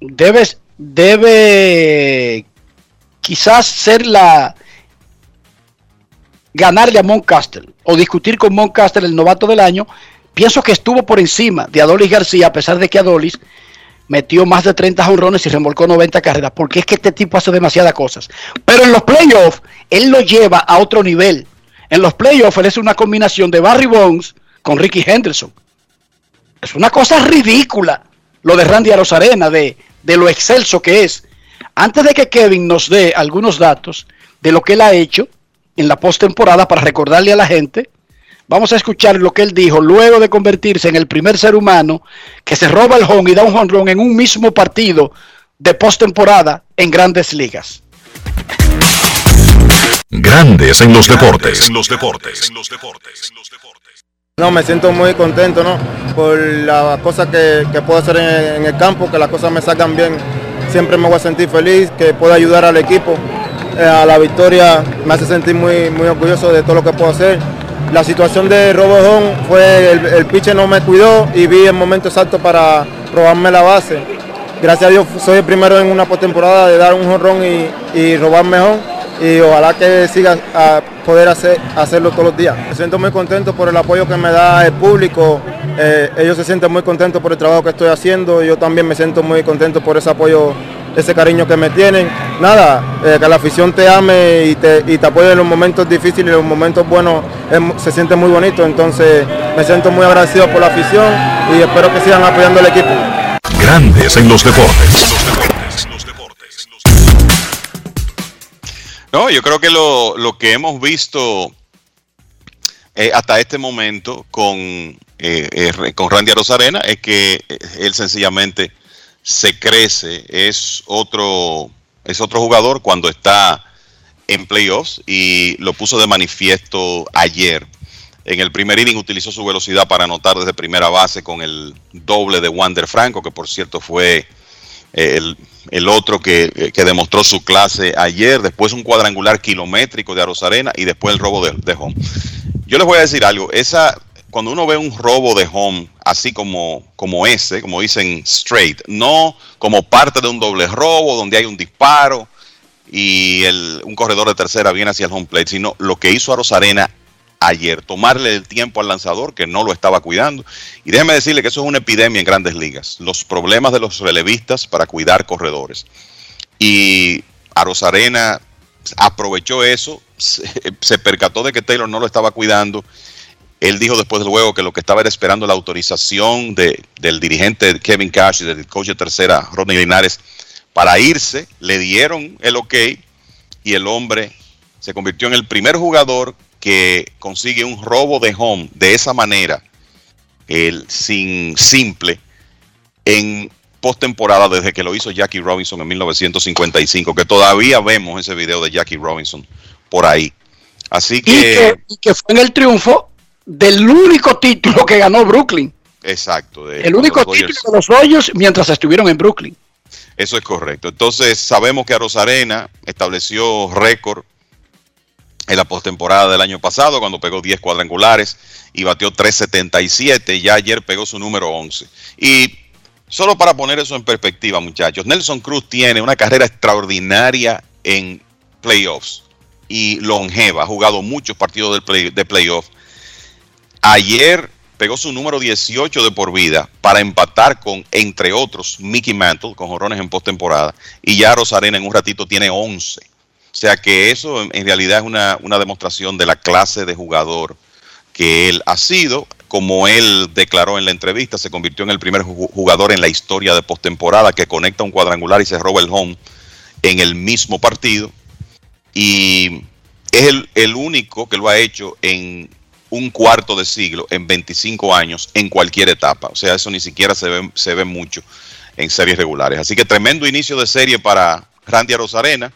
debe, debe quizás ser la ganarle a Moncastle o discutir con Moncastle el novato del año. Pienso que estuvo por encima de Adolis García, a pesar de que Adolis metió más de 30 jonrones y remolcó 90 carreras, porque es que este tipo hace demasiadas cosas. Pero en los playoffs, él lo lleva a otro nivel. En los playoffs, él es una combinación de Barry Bonds con Ricky Henderson. Es una cosa ridícula lo de Randy Arozarena, de, de lo excelso que es. Antes de que Kevin nos dé algunos datos de lo que él ha hecho en la postemporada para recordarle a la gente, vamos a escuchar lo que él dijo luego de convertirse en el primer ser humano que se roba el home y da un honrón en un mismo partido de postemporada en grandes ligas. Grandes en los deportes. En los deportes. No, me siento muy contento, ¿no? Por las cosas que, que puedo hacer en, en el campo, que las cosas me sacan bien. Siempre me voy a sentir feliz, que puedo ayudar al equipo a la victoria. Me hace sentir muy, muy orgulloso de todo lo que puedo hacer. La situación de robo de home fue, el, el pitcher no me cuidó y vi el momento exacto para robarme la base. Gracias a Dios soy el primero en una postemporada de dar un jonrón y, y robarme home y ojalá que siga a poder hacer, hacerlo todos los días. Me siento muy contento por el apoyo que me da el público, eh, ellos se sienten muy contentos por el trabajo que estoy haciendo, yo también me siento muy contento por ese apoyo, ese cariño que me tienen. Nada, eh, que la afición te ame y te, y te apoye en los momentos difíciles y en los momentos buenos, se siente muy bonito, entonces me siento muy agradecido por la afición y espero que sigan apoyando al equipo. Grandes en los deportes. No, yo creo que lo, lo que hemos visto eh, hasta este momento con, eh, eh, con Randy Arozarena es que eh, él sencillamente se crece, es otro, es otro jugador cuando está en playoffs y lo puso de manifiesto ayer. En el primer inning utilizó su velocidad para anotar desde primera base con el doble de Wander Franco, que por cierto fue el, otro que, que demostró su clase ayer, después un cuadrangular kilométrico de Arozarena y después el robo de, de home. Yo les voy a decir algo, esa, cuando uno ve un robo de home así como, como ese, como dicen straight, no como parte de un doble robo donde hay un disparo y el, un corredor de tercera viene hacia el home plate, sino lo que hizo Arozarena ayer, tomarle el tiempo al lanzador que no lo estaba cuidando. Y déjeme decirle que eso es una epidemia en grandes ligas, los problemas de los relevistas para cuidar corredores. Y Arozarena aprovechó eso, se, percató de que Taylor no lo estaba cuidando. Él dijo después del juego que lo que estaba era esperando la autorización de, del dirigente Kevin Cash y del coach de tercera, Rodney Linares, para irse. Le dieron el ok y el hombre se convirtió en el primer jugador que consigue un robo de home de esa manera, el sin simple, en postemporada desde que lo hizo Jackie Robinson en 1955, que todavía vemos ese video de Jackie Robinson por ahí. Así que, y que, y que fue en el triunfo del único título que ganó Brooklyn. Exacto. De, el único título de los Dodgers mientras estuvieron en Brooklyn. Eso es correcto. Entonces sabemos que Rosarena estableció récord en la postemporada del año pasado cuando pegó 10 cuadrangulares y batió 377. Ya ayer pegó su número 11. Y solo para poner eso en perspectiva, muchachos, Nelson Cruz tiene una carrera extraordinaria en playoffs y longeva. Ha jugado muchos partidos de, play. Ayer pegó su número 18 de por vida para empatar con, entre otros, Mickey Mantle, con jorones en postemporada. Y ya Rosarena en un ratito tiene 11. O sea que eso en realidad es una, una demostración de la clase de jugador que él ha sido. Como él declaró en la entrevista, se convirtió en el primer jugador en la historia de postemporada que conecta un cuadrangular y se roba el home en el mismo partido. Y es el, el único que lo ha hecho en un cuarto de siglo en 25 años en cualquier etapa. O sea, eso ni siquiera se ve, se ve mucho en series regulares. Así que tremendo inicio de serie para Randy Rosarena.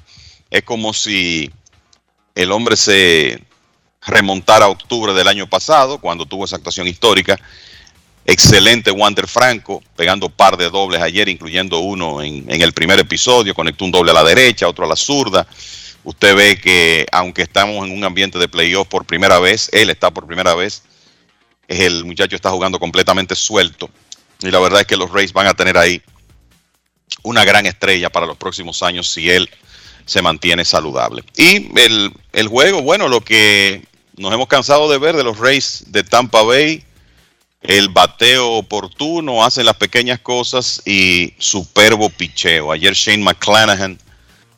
Es como si el hombre se remontara a octubre del año pasado, cuando tuvo esa actuación histórica. Excelente Wander Franco, pegando par de dobles ayer, incluyendo uno en, en el primer episodio. Conectó un doble a la derecha, otro a la zurda usted ve que aunque estamos en un ambiente de playoff por primera vez, él está por primera vez, el muchacho está jugando completamente suelto. Y la verdad es que los Rays van a tener ahí una gran estrella para los próximos años si él se mantiene saludable. Y el, el juego, bueno, lo que nos hemos cansado de ver de los Rays de Tampa Bay, el bateo oportuno, hacen las pequeñas cosas y superbo picheo. Ayer Shane McClanahan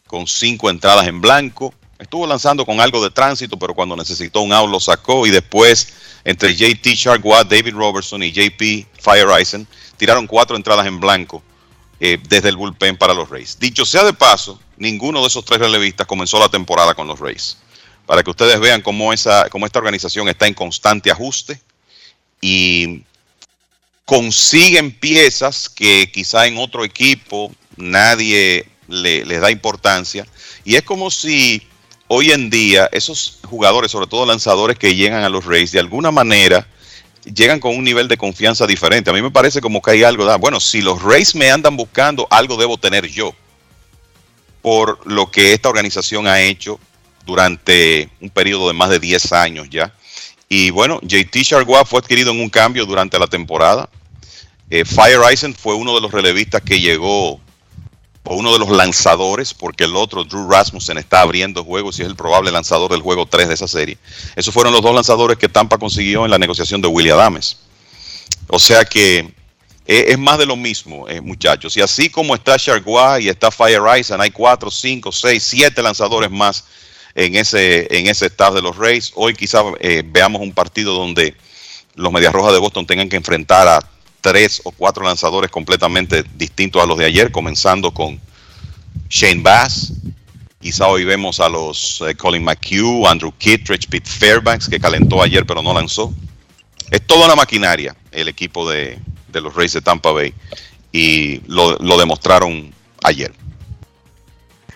con cinco entradas en blanco. Estuvo lanzando con algo de tránsito, pero cuando necesitó un out lo sacó. Y después, entre JT Sharkwa, David Robertson y JP Fireisen, tiraron cuatro entradas en blanco eh, desde el bullpen para los Rays. Dicho sea de paso, ninguno de esos tres relevistas comenzó la temporada con los Rays. Para que ustedes vean cómo, esa, cómo esta organización está en constante ajuste y consiguen piezas que quizá en otro equipo nadie le, les da importancia. Y es como si hoy en día esos jugadores, sobre todo lanzadores que llegan a los Rays, de alguna manera llegan con un nivel de confianza diferente. A mí me parece como que hay algo, de, bueno, si los Rays me andan buscando, algo debo tener yo por lo que esta organización ha hecho durante un periodo de más de 10 años ya. Y bueno, JT Chargois fue adquirido en un cambio durante la temporada. Eh, Fire Eisen fue uno de los relevistas que llegó o uno de los lanzadores, porque el otro, Drew Rasmussen, está abriendo juegos y es el probable lanzador del juego 3 de esa serie. Esos fueron los dos lanzadores que Tampa consiguió en la negociación de William Adames. O sea que eh, es más de lo mismo, eh, muchachos. Y así como está Chargois y está Fire Rising, hay 4, 5, 6, 7 lanzadores más en ese, en ese staff de los Rays. Hoy quizás eh, veamos un partido donde los Medias Rojas de Boston tengan que enfrentar a tres o cuatro lanzadores completamente distintos a los de ayer, comenzando con Shane Bass. Quizá hoy vemos a los eh, Colin McHugh, Andrew Kittredge, Pete Fairbanks, que calentó ayer pero no lanzó. Es toda una maquinaria el equipo de, los Rays de Tampa Bay y lo, lo demostraron ayer.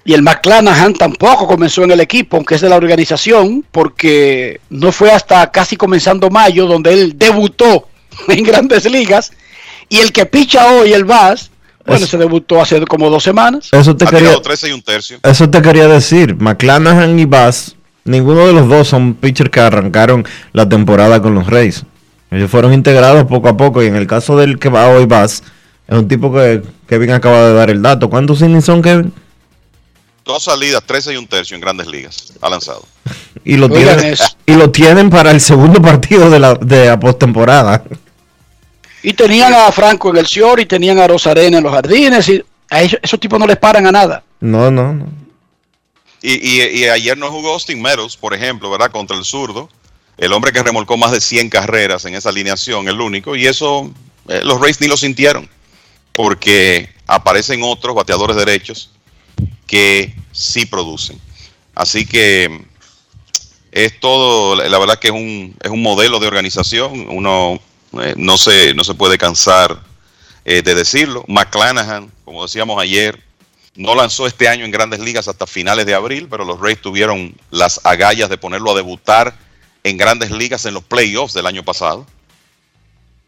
Y el McClanahan tampoco comenzó en el equipo, aunque es de la organización, porque no fue hasta casi comenzando mayo donde él debutó [laughs] en grandes ligas. Y el que picha hoy, el Bass, bueno, se debutó hace como dos semanas. Eso te, Ha quería, tirado 13 y un tercio. eso te quería decir. McClanahan y Bass, ninguno de los dos son pitchers que arrancaron la temporada con los Rays. Ellos fueron integrados poco a poco. Y en el caso del que va hoy Bass, es un tipo que Kevin acaba de dar el dato. ¿Cuántos innings son, Kevin? Dos salidas, 13 y un tercio en grandes ligas. Ha lanzado. [laughs] Y lo, tienen, eso. y lo tienen para el segundo [laughs] partido de la, de la postemporada. Y tenían a Franco en el Sior y tenían a Rosarena en los jardines. Y a esos, esos tipos no les paran a nada. No, no, no. Y, y- y ayer no jugó Austin Meadows, por ejemplo, ¿verdad? Contra el zurdo. El hombre que remolcó más de 100 carreras en esa alineación, el único. Y eso eh, los Rays ni lo sintieron. Porque aparecen otros bateadores derechos que sí producen. Así que es todo, la la verdad que es un, es un modelo de organización. Uno eh, no, se, no se puede cansar eh, de decirlo. McClanahan, como decíamos ayer, no lanzó este año en grandes ligas hasta finales de abril, pero los Rays tuvieron las agallas de ponerlo a debutar en grandes ligas en los playoffs del año pasado.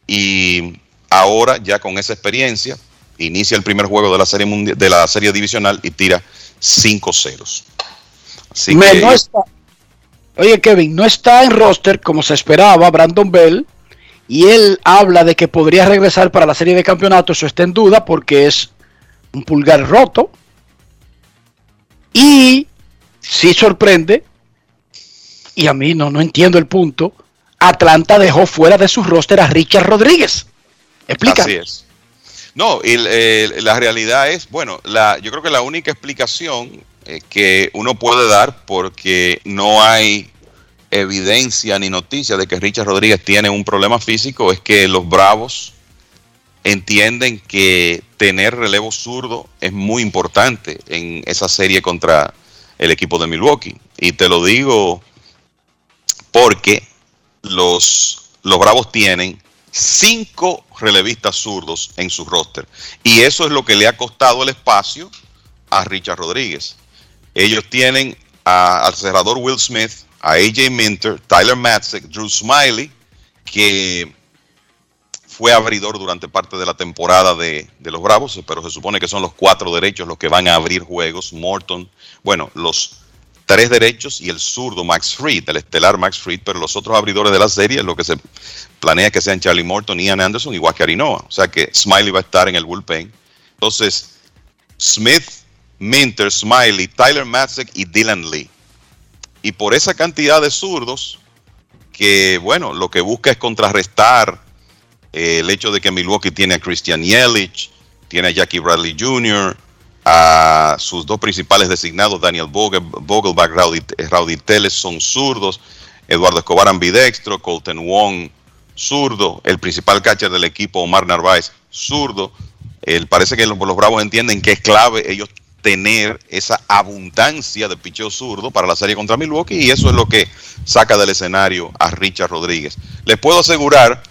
Y ahora, ya con esa experiencia, inicia el primer juego de la serie, mundi- de la serie divisional y tira 5 ceros. Así Me- que no, está, Oye, Kevin, no está en roster como se esperaba Brandon Bell. Y él habla de que podría regresar para la serie de campeonatos. Eso está en duda porque es un pulgar roto. Y sí sorprende. Y a mí no, no entiendo el punto. Atlanta dejó fuera de su roster a Richard Rodríguez. Explica. Así es. No, y, eh, la realidad es, bueno, la, yo creo que la única explicación eh, que uno puede dar, porque no hay evidencia ni noticia de que Richard Rodríguez tiene un problema físico, es que los Bravos entienden que tener relevo zurdo es muy importante en esa serie contra el equipo de Milwaukee. Y te lo digo porque los, los Bravos tienen cinco relevistas zurdos en su roster. Y eso es lo que le ha costado el espacio a Richard Rodríguez. Ellos tienen al cerrador Will Smith, a AJ Minter, Tyler Matzek, Drew Smiley, que fue abridor durante parte de la temporada de, los Bravos, pero se supone que son los cuatro derechos los que van a abrir juegos. Morton, bueno, los tres derechos y el zurdo Max Fried, el estelar Max Fried, pero los otros abridores de la serie, lo que se planea que sean Charlie Morton, Ian Anderson y Waka Arinoa. O sea que Smiley va a estar en el bullpen. Entonces, Smith, Minter, Smiley, Tyler Matzek y Dylan Lee. Y por esa cantidad de zurdos, que bueno, lo que busca es contrarrestar eh, el hecho de que Milwaukee tiene a Christian Yelich, tiene a Jackie Bradley Jr., a sus dos principales designados, Daniel Vogel, Vogelbach, Rowdy, Rowdy Tellez, son zurdos, Eduardo Escobar ambidextro, Colton Wong zurdo, el principal catcher del equipo, Omar Narváez, zurdo. El, parece que los, los Bravos entienden que es clave ellos tener esa abundancia de picheo zurdo para la serie contra Milwaukee y eso es lo que saca del escenario a Richard Rodríguez. Les puedo asegurar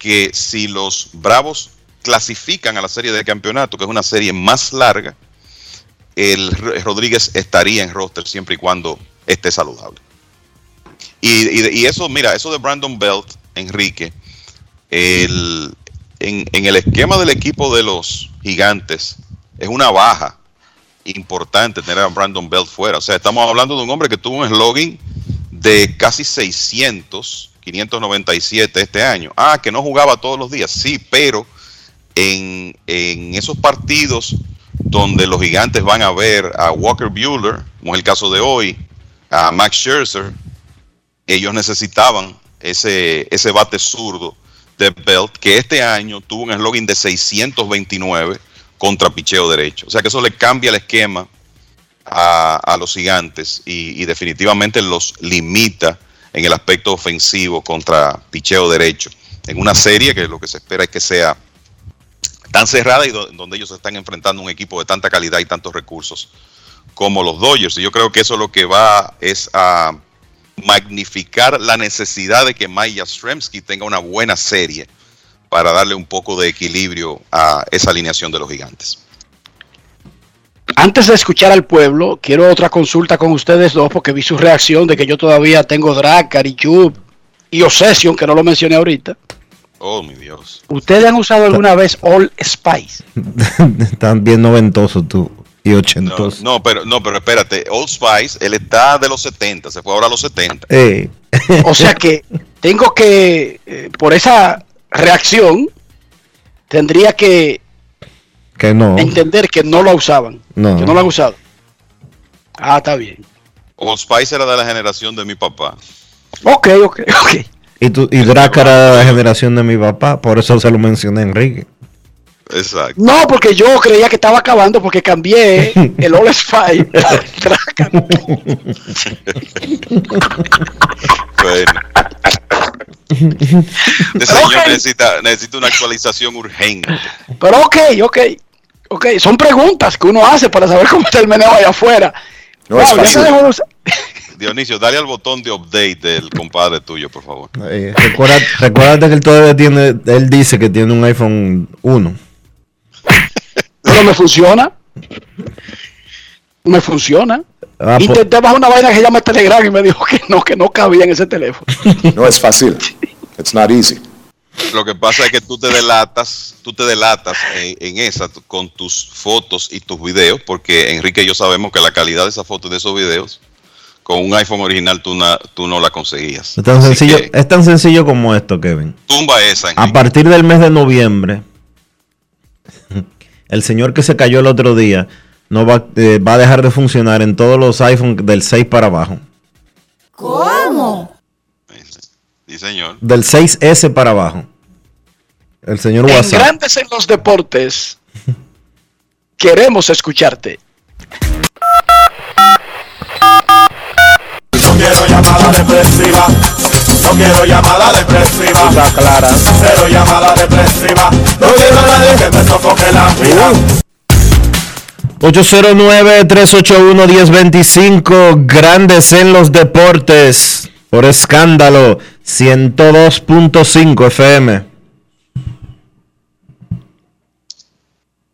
que si los Bravos clasifican a la serie de campeonato, que es una serie más larga, el Rodríguez estaría en roster siempre y cuando esté saludable. Y, eso, mira, eso de Brandon Belt, Enrique, en el esquema del equipo de los gigantes, es una baja importante tener a Brandon Belt fuera. O sea, estamos hablando de un hombre que tuvo un slogan de casi 600, 597 este año. Ah, que no jugaba todos los días, sí, pero en, en esos partidos donde los gigantes van a ver a Walker Bueller, como es el caso de hoy, a Max Scherzer, ellos necesitaban ese, ese bate zurdo de Belt, que este año tuvo un eslogan de 629 contra picheo derecho. O sea que eso le cambia el esquema a, a los gigantes y, definitivamente los limita en el aspecto ofensivo contra picheo derecho. En una serie que lo que se espera es que sea tan cerrada y do- donde ellos están enfrentando un equipo de tanta calidad y tantos recursos como los Dodgers. Y yo creo que eso lo que va es a magnificar la necesidad de que Maya Stremski tenga una buena serie para darle un poco de equilibrio a esa alineación de los gigantes. Antes de escuchar al pueblo, quiero otra consulta con ustedes dos porque vi su reacción de que yo todavía tengo Dracar y Jub y Obsession, que no lo mencioné ahorita. Oh, mi Dios. ¿Ustedes han usado alguna vez All Spice? [laughs] Están bien noventosos tú y ochentosos. no, pero no, pero espérate, Old Spice, él está de los 70, se fue ahora a los 70. Eh. O sea que [laughs] tengo que, eh, por esa reacción, tendría que que no. entender que no lo usaban, No. que no lo han usado. Ah, está bien. Old Spice era de la generación de mi papá. Ok, ok, ok. Y, tú, y Drácara era de la generación de mi papá, por eso se lo mencioné a Enrique. Exacto. No, porque yo creía que estaba acabando porque cambié [laughs] el All Spice. Bueno. [laughs] Ese señor necesita, necesita una actualización urgente. Pero ok, ok, ok. Son preguntas que uno hace para saber cómo está el meneo allá afuera. No es Wow, ya se fácil. dejó de usar- Dionisio, dale al botón de update del compadre tuyo, por favor. Eh, recuerda- recuérdate que él todavía tiene, él dice que tiene un iPhone 1. Pero me funciona. Me funciona. Ah, pues- Intenté bajar una vaina que se llama Telegram y me dijo que no, que no cabía en ese teléfono. No es fácil. It's not easy. Lo que pasa es que tú te delatas, tú te delatas en, en esa con tus fotos y tus videos, porque Enrique y yo sabemos que la calidad de esas fotos y de esos videos con un iPhone original tú, na- tú no la conseguías. Es tan, Así sencillo, que es tan sencillo como esto, Kevin. tumba esa. A partir del mes de noviembre, el señor que se cayó el otro día no va, eh, va a dejar de funcionar en todos los iPhones del 6 para abajo. ¿Cómo? Sí, señor. Del 6S para abajo. El señor En WhatsApp. Grandes en los Deportes, [laughs] queremos escucharte. No quiero llamada depresiva. No quiero llamada depresiva. Está clara. Cero llamada depresiva. No quiero a nadie que me sofoque la vida. 809-381-1025, grandes en los deportes, por escándalo, 102.5 FM.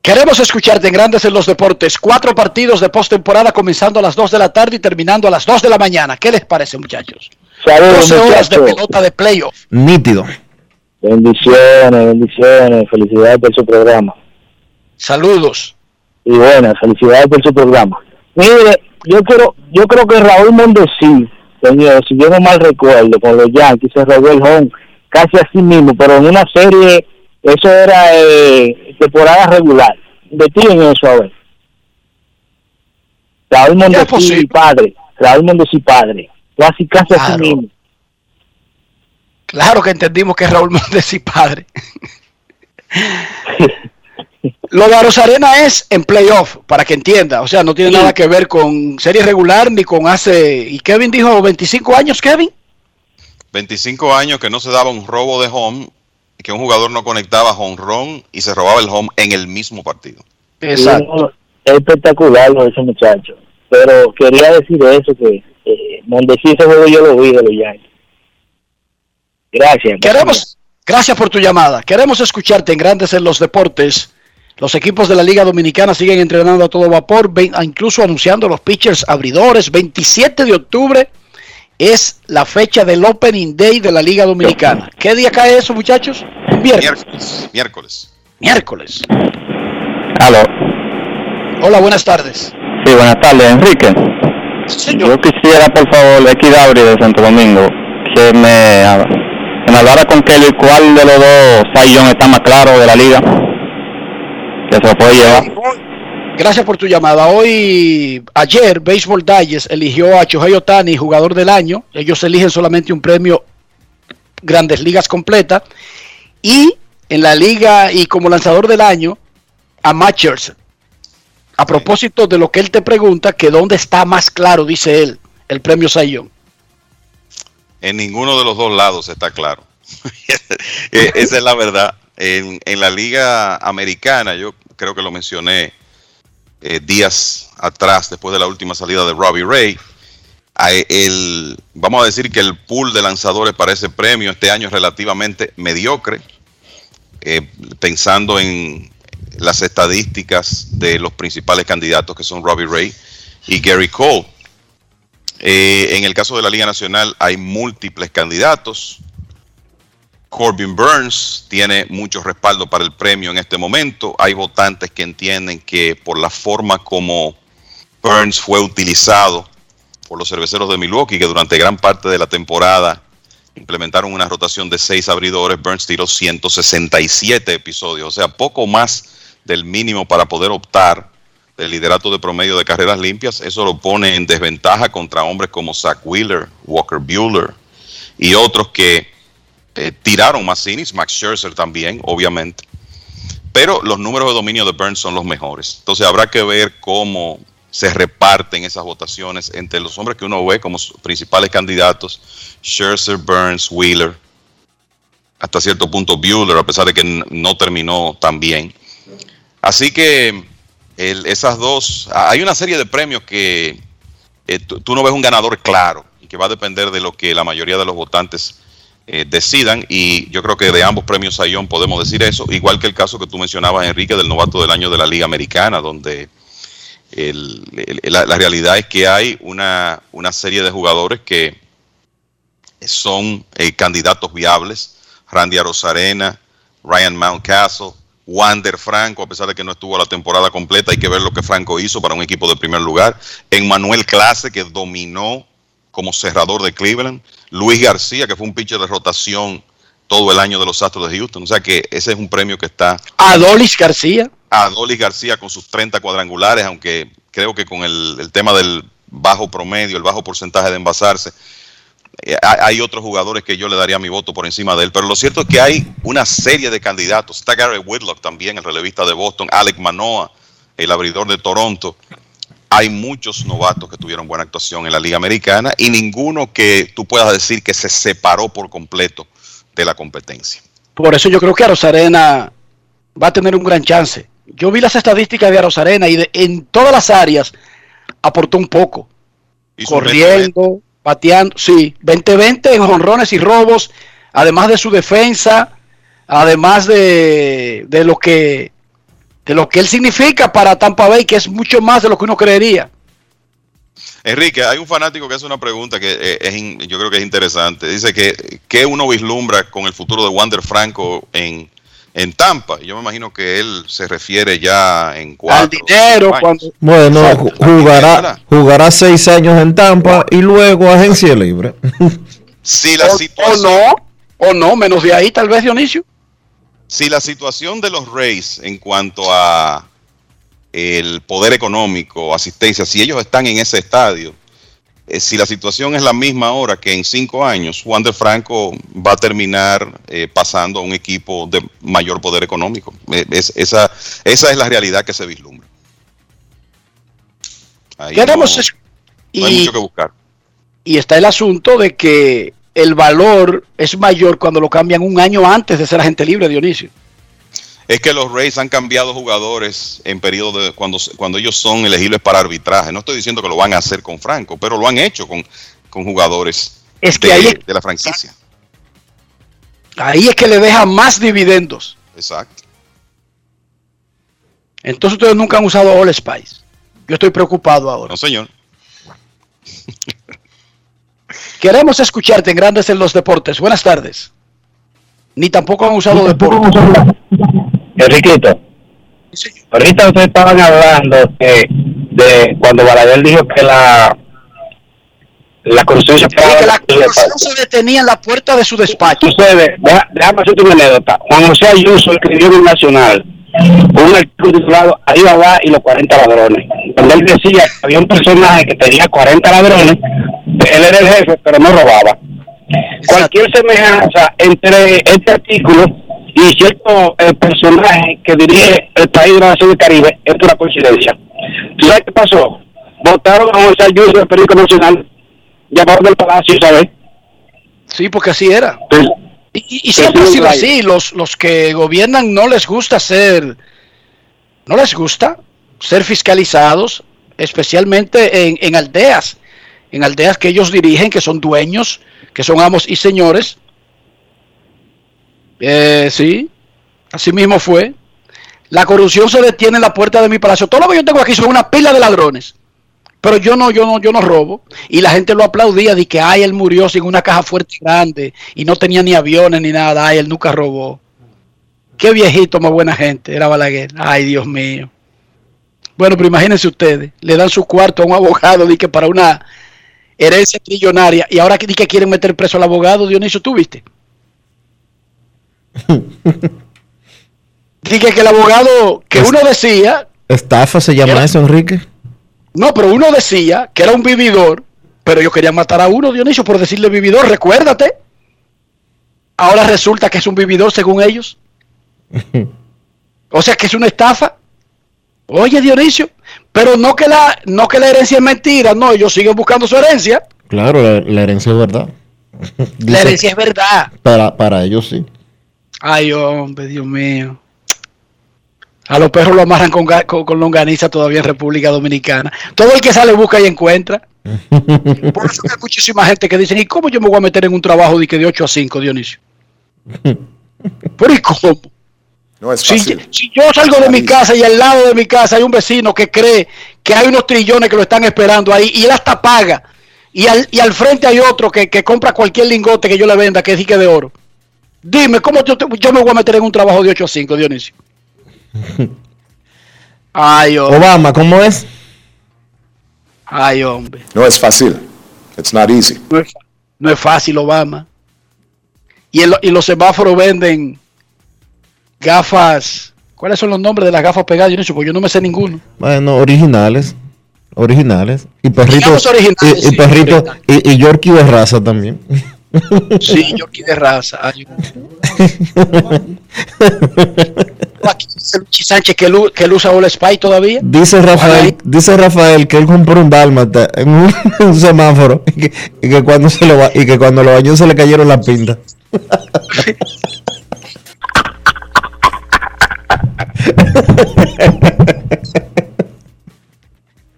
Queremos escucharte en Grandes en los Deportes. Cuatro partidos de postemporada comenzando a las 2 de la tarde y terminando a las 2 de la mañana. ¿Qué les parece, muchachos? Saludos, 12 horas de pelota de playoff. Nítido. Bendiciones, bendiciones, felicidades por su programa. Saludos. Y buenas, felicidades por su programa. Mire, yo creo, yo creo que Raúl Mondesí, señor, si yo no mal recuerdo, con los Yankees se robó el home casi así mismo, pero en una serie, eso era eh, temporada regular. en eso a ver. Raúl Mondesí padre, Raúl Mondesí padre, casi casi así Claro. mismo. Claro que entendimos que es Raúl Mondesi padre. Lo de Rosarena es en playoff, para que entienda. O sea, no tiene Sí. nada que ver con serie regular ni con hace. ¿Y Kevin dijo 25 años, Kevin? 25 años que no se daba un robo de home, que un jugador no conectaba home run y se robaba el home en el mismo partido. No, es espectacular lo de ese muchacho. Pero quería decir eso, que eh, Mondesí ese juego yo lo vi de los Yankees. Gracias. Queremos, gracias por tu llamada. Queremos escucharte en Grandes en los Deportes. Los equipos de la Liga Dominicana siguen entrenando a todo vapor, incluso anunciando los pitchers abridores. 27 de octubre es la fecha del Opening Day de la Liga Dominicana. ¿Qué día cae eso, muchachos? Miércoles. Miércoles. Miércoles. Aló. Hola, buenas tardes. Sí, buenas tardes, Enrique. Yo quisiera, por favor, Equidabri de Santo Domingo, que me, que me hablara con Kelly cuál de los dos Sayón está más claro de la liga. Que se lo puede llevar. Gracias por tu llamada. Hoy, ayer, Baseball Digest eligió a Shohei Otani jugador del año. Ellos eligen solamente un premio Grandes Ligas completa. Y en la liga y como lanzador del año, a Matt Scherzer. A propósito de lo que él te pregunta, que dónde está más claro, dice él, el premio Sayón. En ninguno de los dos lados está claro. [laughs] Eh, Esa es la verdad. En, en la liga americana, yo creo que lo mencioné eh, días atrás, después de la última salida de Robbie Ray, hay el, vamos a decir que el pool de lanzadores para ese premio este año es relativamente mediocre, eh, pensando en las estadísticas de los principales candidatos que son Robbie Ray y Gary Cole. Eh, en el caso de la Liga Nacional hay múltiples candidatos. Corbin Burns tiene mucho respaldo para el premio en este momento. Hay votantes que entienden que por la forma como Burns fue utilizado por los cerveceros de Milwaukee, que durante gran parte de la temporada implementaron una rotación de seis abridores, Burns tiró 167 episodios, o sea, poco más del mínimo para poder optar del liderato de promedio de carreras limpias. Eso lo pone en desventaja contra hombres como Zach Wheeler, Walker Bueller y otros que eh, tiraron más innings, Max Scherzer también, obviamente. Pero los números de dominio de Burns son los mejores. Entonces habrá que ver cómo se reparten esas votaciones entre los hombres que uno ve como principales candidatos, Scherzer, Burns, Wheeler, hasta cierto punto Bueller, a pesar de que no terminó tan bien. Así que el- esas dos, ah, hay una serie de premios que eh, tú, no ves un ganador claro y que va a depender de lo que la mayoría de los votantes eh, decidan y yo creo que de ambos premios Sayón podemos decir eso, igual que el caso que tú mencionabas, Enrique, del novato del año de la Liga Americana, donde la realidad es que hay una, una serie de jugadores que son eh, candidatos viables, Randy Arozarena, Ryan Mountcastle, Wander Franco, a pesar de que no estuvo la temporada completa, hay que ver lo que Franco hizo para un equipo de primer lugar. En Manuel Clase, que dominó como cerrador de Cleveland. Luis García, que fue un pitcher de rotación todo el año de los Astros de Houston. O sea que ese es un premio que está. Adolis García. Adolis García con sus 30 cuadrangulares, aunque creo que con el, el tema del bajo promedio, el bajo porcentaje de envasarse, hay otros jugadores que yo le daría mi voto por encima de él, pero lo cierto es que hay una serie de candidatos. Está Gary Whitlock también, el relevista de Boston, Alec Manoa, el abridor de Toronto. Hay muchos novatos que tuvieron buena actuación en la Liga Americana y ninguno que tú puedas decir que se separó por completo de la competencia. Por eso yo creo que Arena va a tener un gran chance. Yo vi las estadísticas de Arena y de, en todas las áreas aportó un poco. Corriendo, pateando, sí, 20-20 en honrones y robos, además de su defensa, además de, de lo que de lo que él significa para Tampa Bay, que es mucho más de lo que uno creería. Enrique, hay un fanático que hace una pregunta que eh, es, yo creo que es interesante. Dice que ¿qué uno vislumbra con el futuro de Wander Franco en, en Tampa? Yo me imagino que él se refiere ya en cuatro. Al dinero. Cuando... Bueno, jugará, jugará seis años en Tampa y luego agencia libre. si la o, situación... o no, o no, menos de ahí tal vez Dionisio. Si la situación de los Rays en cuanto a el poder económico, asistencia, si ellos están en ese estadio, eh, si la situación es la misma ahora que en cinco años, Juan de Franco va a terminar eh, pasando a un equipo de mayor poder económico. Eh, es, esa, esa es la realidad que se vislumbra. Ahí Queremos no y, hay mucho que buscar. y está el asunto de que el valor es mayor cuando lo cambian un año antes de ser agente libre, Dionisio. Es que los Rays han cambiado jugadores en periodo de cuando, cuando ellos son elegibles para arbitraje. No estoy diciendo que lo van a hacer con Franco, pero lo han hecho con, con jugadores Es que de, ahí- de la franquicia. Ahí es que le deja más dividendos. Exacto. Entonces ustedes nunca han usado All Spice. Yo estoy preocupado ahora. No, señor. Queremos escucharte en Grandes en los Deportes. Buenas tardes. Ni tampoco han usado deportes. Enriquito, ahorita ustedes estaban hablando de, de cuando Balaguer dijo que la la corrupción se Sí, que la corrupción se detenía en la puerta de su despacho. Sucede, deja- déjame hacerte una anécdota. Juan José Ayuso escribió en el Nacional un artículo titulado Ahí va va y los 40 ladrones. Donde él decía que había un personaje que tenía 40 ladrones, él era el jefe, pero no robaba. Cualquier semejanza entre este artículo y cierto eh, personaje que dirige el país de la nación del Caribe es una coincidencia. ¿Tú sabes qué pasó? Votaron a José Ayuso del Periódico Nacional, llamaron del Palacio, ¿sabes? Sí, porque así era. Y, y- y siempre ha sido así. Los, los que gobiernan no les gusta ser, no les gusta ser fiscalizados, especialmente en, en aldeas, en aldeas que ellos dirigen, que son dueños, que son amos y señores. Eh, sí, así mismo fue. La corrupción se detiene en la puerta de mi palacio. Todo lo que yo tengo aquí son una pila de ladrones. Pero yo no, yo no, yo no robo. Y la gente lo aplaudía de que ay, él murió sin una caja fuerte grande y no tenía ni aviones ni nada. Ay, él nunca robó. Qué viejito, más buena gente, era Balaguer. Ay, Dios mío. Bueno, pero imagínense ustedes, le dan su cuarto a un abogado de que para una herencia trillonaria y ahora que, que quieren meter preso al abogado, Dionisio, ¿tú viste? [laughs] Dije que el abogado que uno decía Estafa se llama Era- eso, Enrique. No, pero uno decía que era un vividor, pero ellos querían matar a uno, Dionisio, por decirle vividor, recuérdate. Ahora resulta que es un vividor según ellos. [laughs] O sea que es una estafa. Oye, Dionisio, pero no que la, no que la herencia es mentira, no, ellos siguen buscando su herencia. Claro, la, la herencia es verdad. La [laughs] herencia es verdad. para, para ellos sí. Ay, hombre, Dios mío. A los perros lo amarran con, con, con longaniza todavía en República Dominicana. Todo el que sale busca y encuentra. [laughs] Por eso que hay muchísima gente que dicen, ¿y cómo yo me voy a meter en un trabajo de, que de 8 a 5, Dionisio? [laughs] ¿Pero y cómo? No es Si, fácil. si yo salgo de mi casa y al lado de mi casa hay un vecino que cree que hay unos trillones que lo están esperando ahí y él hasta paga. Y al, y al frente hay otro que, que compra cualquier lingote que yo le venda que es dique de oro. Dime, ¿cómo yo, te- yo me voy a meter en un trabajo de 8 a 5, Dionisio? [laughs] Ay, hombre. Obama, ¿cómo es? Ay, hombre. No es fácil. It's not easy. No es, no es fácil, Obama. Y, el- y los semáforos venden gafas. ¿Cuáles son los nombres de las gafas pegadas? Yo no sé, porque yo no me sé ninguno. Bueno, originales. Originales. Y perritos. Originales, y, y sí, perritos. Y, y Yorkie de raza también. Sí, yo aquí de raza. Ay, [laughs] Aquí dice Luchi Sánchez que él, u- que él usa All Spy todavía. Dice Rafael, dice Rafael que él compró un dálmata en un, [laughs] un semáforo y que, y que cuando se lo y que cuando lo bañó se le cayeron las pintas.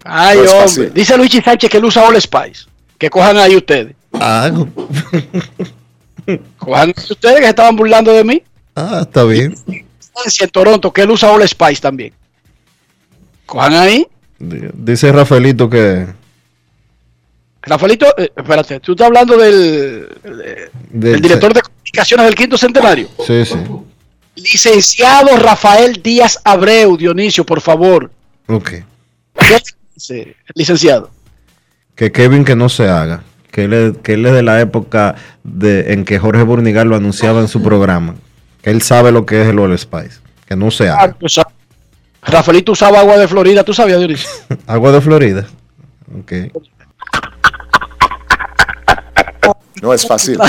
Ay, No hombre. Dice Luigi Sánchez que él usa All Spice. Que cojan ahí ustedes. Ah, Cojan ahí ustedes que se estaban burlando de mí. ah, está bien. En Toronto, que él usa All Spice también. Cojan ahí. Dice Rafaelito que Rafaelito, eh, espérate, tú estás hablando del, eh, del- del director de comunicaciones del quinto centenario. Sí, sí. Licenciado Rafael Díaz Abreu, Dionisio, por favor. Ok. ¿Qué dice, licenciado? Que Kevin que no se haga. Que él, es, que él es de la época de, en que Jorge Burnigal lo anunciaba en su programa. Que él sabe lo que es el All Spice. Que no se haga. Ah. Rafaelito usaba agua de Florida, ¿tú sabías, Dionisio? [laughs] Agua de Florida. Ok. No es fácil. [laughs]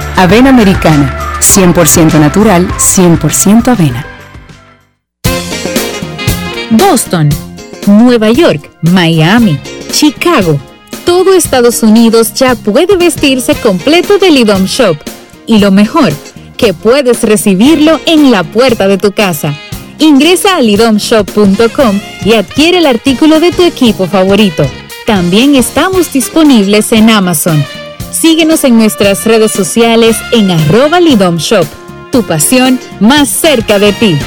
Avena americana, 100% natural, 100% avena. Boston, Nueva York, Miami, Chicago. Todo Estados Unidos ya puede vestirse completo del IDOM Shop. Y lo mejor, que puedes recibirlo en la puerta de tu casa. Ingresa a lidomshop.com y adquiere el artículo de tu equipo favorito. También estamos disponibles en Amazon. Síguenos en nuestras redes sociales en arroba Shop. Tu pasión más cerca de ti.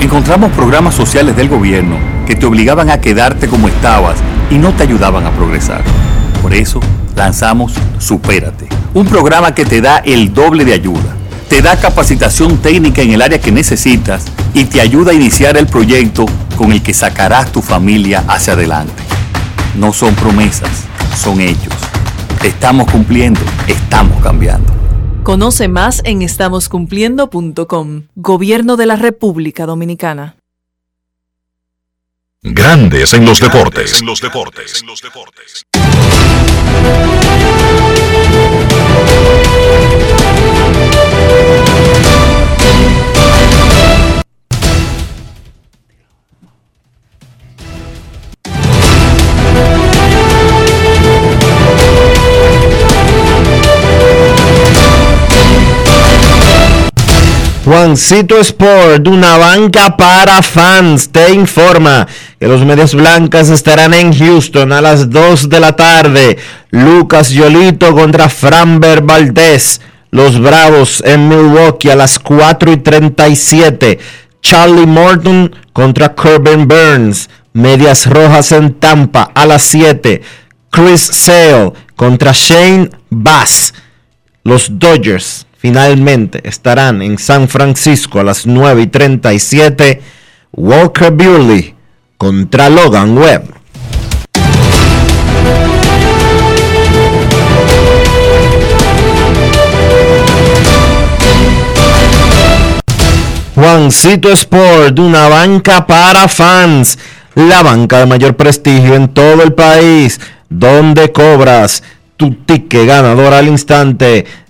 Encontramos programas sociales del gobierno que te obligaban a quedarte como estabas y no te ayudaban a progresar. Por eso lanzamos Supérate, un programa que te da el doble de ayuda. Te da capacitación técnica en el área que necesitas y te ayuda a iniciar el proyecto con el que sacarás tu familia hacia adelante. No son promesas, son hechos. Estamos cumpliendo, estamos cambiando. Conoce más en estamoscumpliendo.com. Gobierno de la República Dominicana. Grandes en los deportes. En los deportes. Juancito Sport, una banca para fans, te informa que los Medias Blancas estarán en Houston a las 2 de la tarde. Lucas Yolito contra Framber Valdez. Los Bravos en Milwaukee a las 4 y 37. Charlie Morton contra Corbin Burns. Medias Rojas en Tampa a las 7. Chris Sale contra Shane Bass. Los Dodgers finalmente estarán en San Francisco a las 9 y 37. Walker Buehler contra Logan Webb. Juancito Sport, una banca para fans, la banca de mayor prestigio en todo el país, donde cobras tu ticket ganador al instante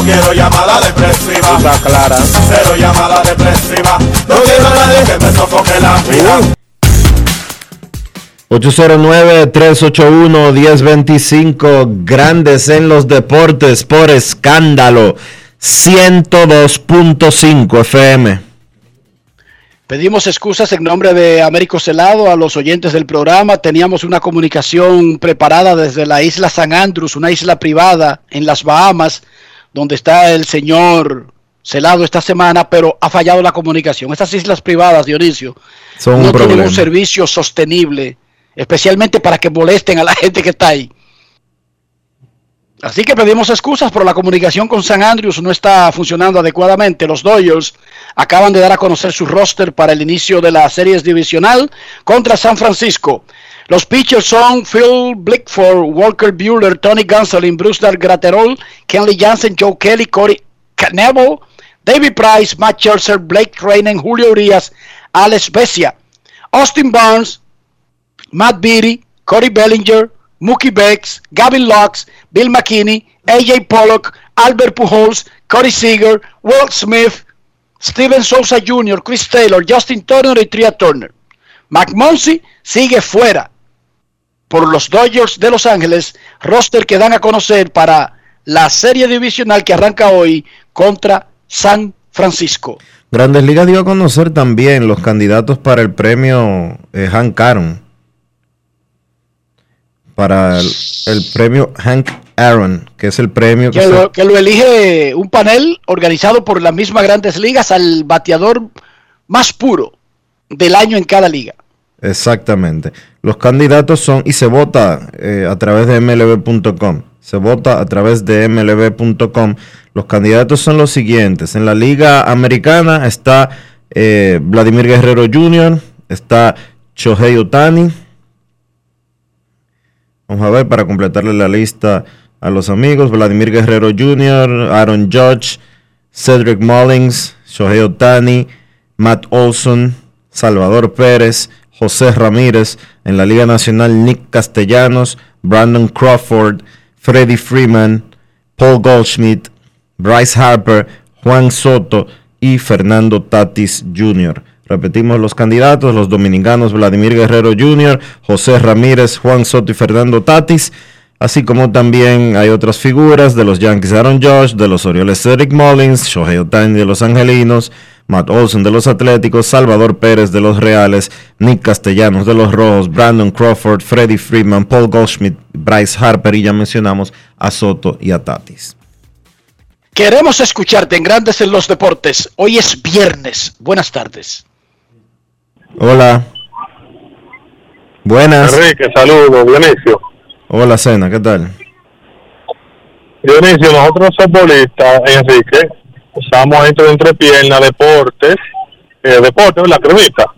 No quiero llamada depresiva. Está clara. Cero llamada depresiva. No quiero a nadie que me sofoque la vida. 809-381-1025, grandes en los deportes por escándalo, 102.5 FM. Pedimos excusas en nombre de Américo Celado a los oyentes del programa. Teníamos una comunicación preparada desde la isla San Andrews, una isla privada en las Bahamas, donde está el señor Celado esta semana, pero ha fallado la comunicación. Estas islas privadas, Dionisio, Son un no tienen problema. un servicio sostenible, especialmente para que molesten a la [laughs] gente que está ahí. Así que pedimos excusas, pero la comunicación con San Andrews no está funcionando adecuadamente. Los Dodgers acaban de dar a conocer su roster para el inicio de la series divisional contra San Francisco. Los pitchers son Phil Blickford, Walker Bueller, Tony Gonsolin, Bruce Graterol, Kenley Jansen, Joe Kelly, Corey Knebel, David Price, Matt Scherzer, Blake Trainen, Julio Urias, Alex Becia, Austin Barnes, Matt Beatty, Cody Bellinger, Mookie Becks, Gavin Lux, Bill McKinney, AJ Pollock, Albert Pujols, Cody Seager, Walt Smith, Steven Souza Jr., Chris Taylor, Justin Turner y Tria Turner. McMonsi sigue fuera por los Dodgers de Los Ángeles, roster que dan a conocer para la serie divisional que arranca hoy contra San Francisco. Grandes Ligas dio a conocer también los candidatos para el premio eh, Hank Aaron. Para el, el premio Hank Aaron, que es el premio que, Que se- lo, que lo elige un panel organizado por las mismas grandes ligas al bateador más puro del año en cada liga. Exactamente. Los candidatos son, y se vota eh, a través de mlb.com. Se vota a través de mlb.com. Los candidatos son los siguientes. En la Liga Americana está eh, Vladimir Guerrero Jr., está Shohei Otani. Vamos a ver para completarle la lista a los amigos. Vladimir Guerrero Jr., Aaron Judge, Cedric Mullins, Shohei Otani, Matt Olson, Salvador Pérez, José Ramírez. En la Liga Nacional, Nick Castellanos, Brandon Crawford, Freddie Freeman, Paul Goldschmidt, Bryce Harper, Juan Soto y Fernando Tatis Jr. Repetimos los candidatos, los dominicanos Vladimir Guerrero Jr., José Ramírez, Juan Soto y Fernando Tatis, así como también hay otras figuras de los Yankees Aaron Josh, de los Orioles Cedric Mullins, Shohei Otani de los Angelinos, Matt Olson de los Atléticos, Salvador Pérez de los Reales, Nick Castellanos de los Rojos, Brandon Crawford, Freddie Freeman, Paul Goldschmidt, Bryce Harper y ya mencionamos a Soto y a Tatis. Queremos escucharte en Grandes en los Deportes. Hoy es viernes. Buenas tardes. Hola. Buenas. Enrique, saludos, Dionisio. Hola, Cena, ¿qué tal? Dionisio, nosotros futbolistas, Enrique, usamos esto de entrepierna, deportes, eh, deportes, la cremita.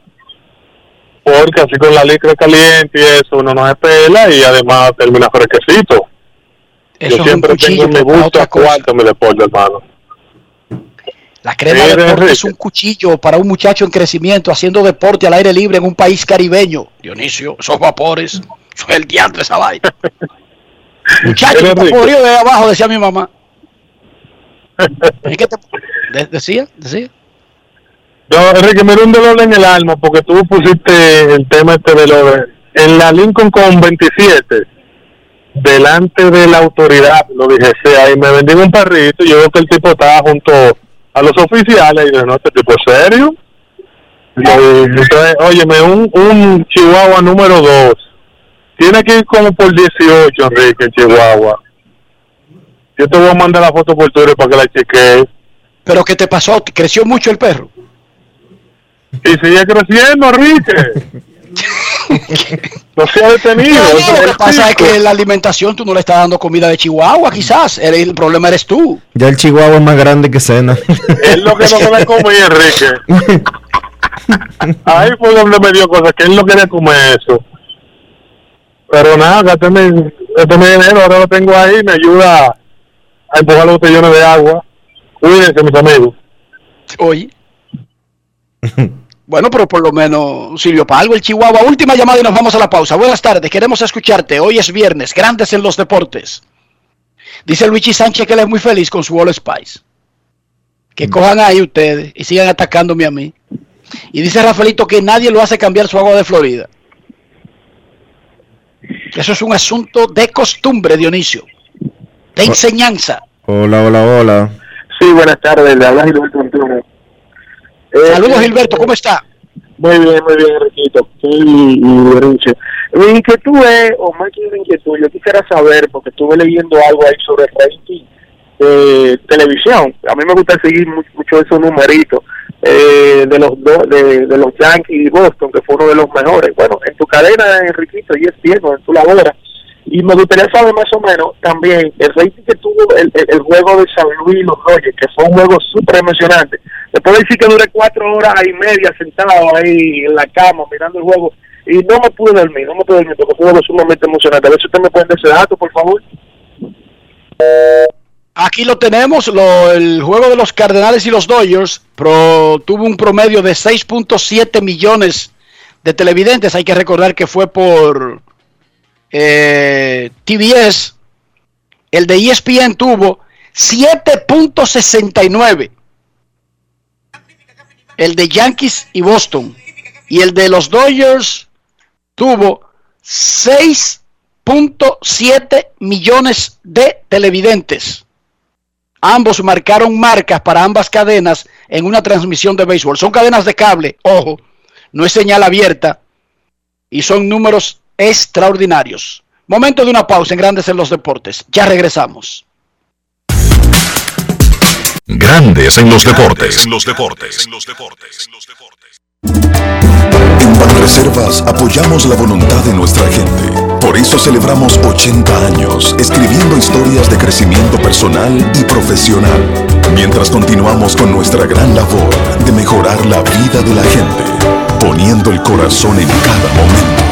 Porque así con la licra caliente y eso uno no se pela y además termina fresquecito. Eso es Yo siempre tengo mi gusto cuarto mi deporte, hermano. La crema de deporte es un cuchillo para un muchacho en crecimiento haciendo deporte al aire libre en un país caribeño. Dionisio, esos vapores, es [laughs] el diantre esa vaina. [laughs] Muchacho, está podrido de abajo, decía mi mamá. ¿Y qué te- de- decía, decía. Yo, Enrique, me da un dolor en el alma porque tú pusiste el tema este de lo. En la Lincoln con 27, delante de la autoridad, lo dije, sea, y me vendí un perrito y yo veo que el tipo estaba junto a los oficiales y dije, no, este tipo es serio. Entonces, óyeme, un, un Chihuahua número 2, tiene que ir como por 18, Enrique, en Chihuahua. Yo te voy a mandar la foto por Twitter para que la chequees. ¿Pero qué te pasó? ¿Creció mucho el perro? Y sigue creciendo, Enrique. [laughs] no se ha detenido. No, lo que pasa es que la alimentación tú no le estás dando comida de Chihuahua, quizás. El, el problema eres tú. Ya el Chihuahua es más grande que Cena. Es lo que no la comí, Enrique. [laughs] Ahí fue donde me dio cosas, que él no quería comer eso. Pero nada, gasté mi dinero, ahora lo tengo ahí, me ayuda a empujar los botellones de agua. Cuídense, mis amigos. Oye. [laughs] Bueno, pero por lo menos sirvió para algo el Chihuahua. Última llamada y nos vamos a la pausa. Buenas tardes, queremos escucharte. Hoy es viernes, grandes en los deportes. Dice Luigi Sánchez que él es muy feliz con su All Spice. Que cojan ahí ustedes y sigan atacándome a mí. Y dice Rafaelito que nadie lo hace cambiar su agua de Florida. Eso es un asunto de costumbre, Dionisio. De enseñanza. Hola, hola, hola. Sí, buenas tardes, le habla Gilberto Antonio. Eh, Saludos, eh, Gilberto, ¿cómo está? Muy bien, muy bien, Enriquito. Y, y. Mi inquietud es, o más que una inquietud, yo quisiera saber, porque estuve leyendo algo ahí sobre rating de televisión. A mí me gusta seguir mu- mucho esos numeritos eh, de los do- de, de los Yankees y Boston, que fue uno de los mejores. Bueno, en tu cadena, Enriquito, y es bien, en tu labora. Y me gustaría saber más o menos también el rating que tuvo el, el, juego de San Luis y los Dodgers, que fue un juego súper emocionante. Te puedo decir que duré cuatro horas y media sentado ahí en la cama mirando el juego y no me pude dormir, no me pude dormir porque fue un sumamente emocionante. A ver si usted me puede dar ese dato, por favor. Aquí lo tenemos, lo- el juego de los Cardenales y los Dodgers pro- tuvo un promedio de 6.7 millones de televidentes. Hay que recordar que fue por eh, TBS. El de ESPN tuvo 7.69. El de Yankees y Boston. Y el de los Dodgers tuvo 6.7 millones de televidentes. Ambos marcaron marcas para ambas cadenas en una transmisión de béisbol. Son cadenas de cable, ojo, no es señal abierta y son números extraordinarios. Momento de una pausa en Grandes en los Deportes. Ya regresamos. Grandes en los deportes. En los deportes. En Banreservas apoyamos la voluntad de nuestra gente. Por eso celebramos 80 años escribiendo historias de crecimiento personal y profesional, mientras continuamos con nuestra gran labor de mejorar la vida de la gente, poniendo el corazón en cada momento.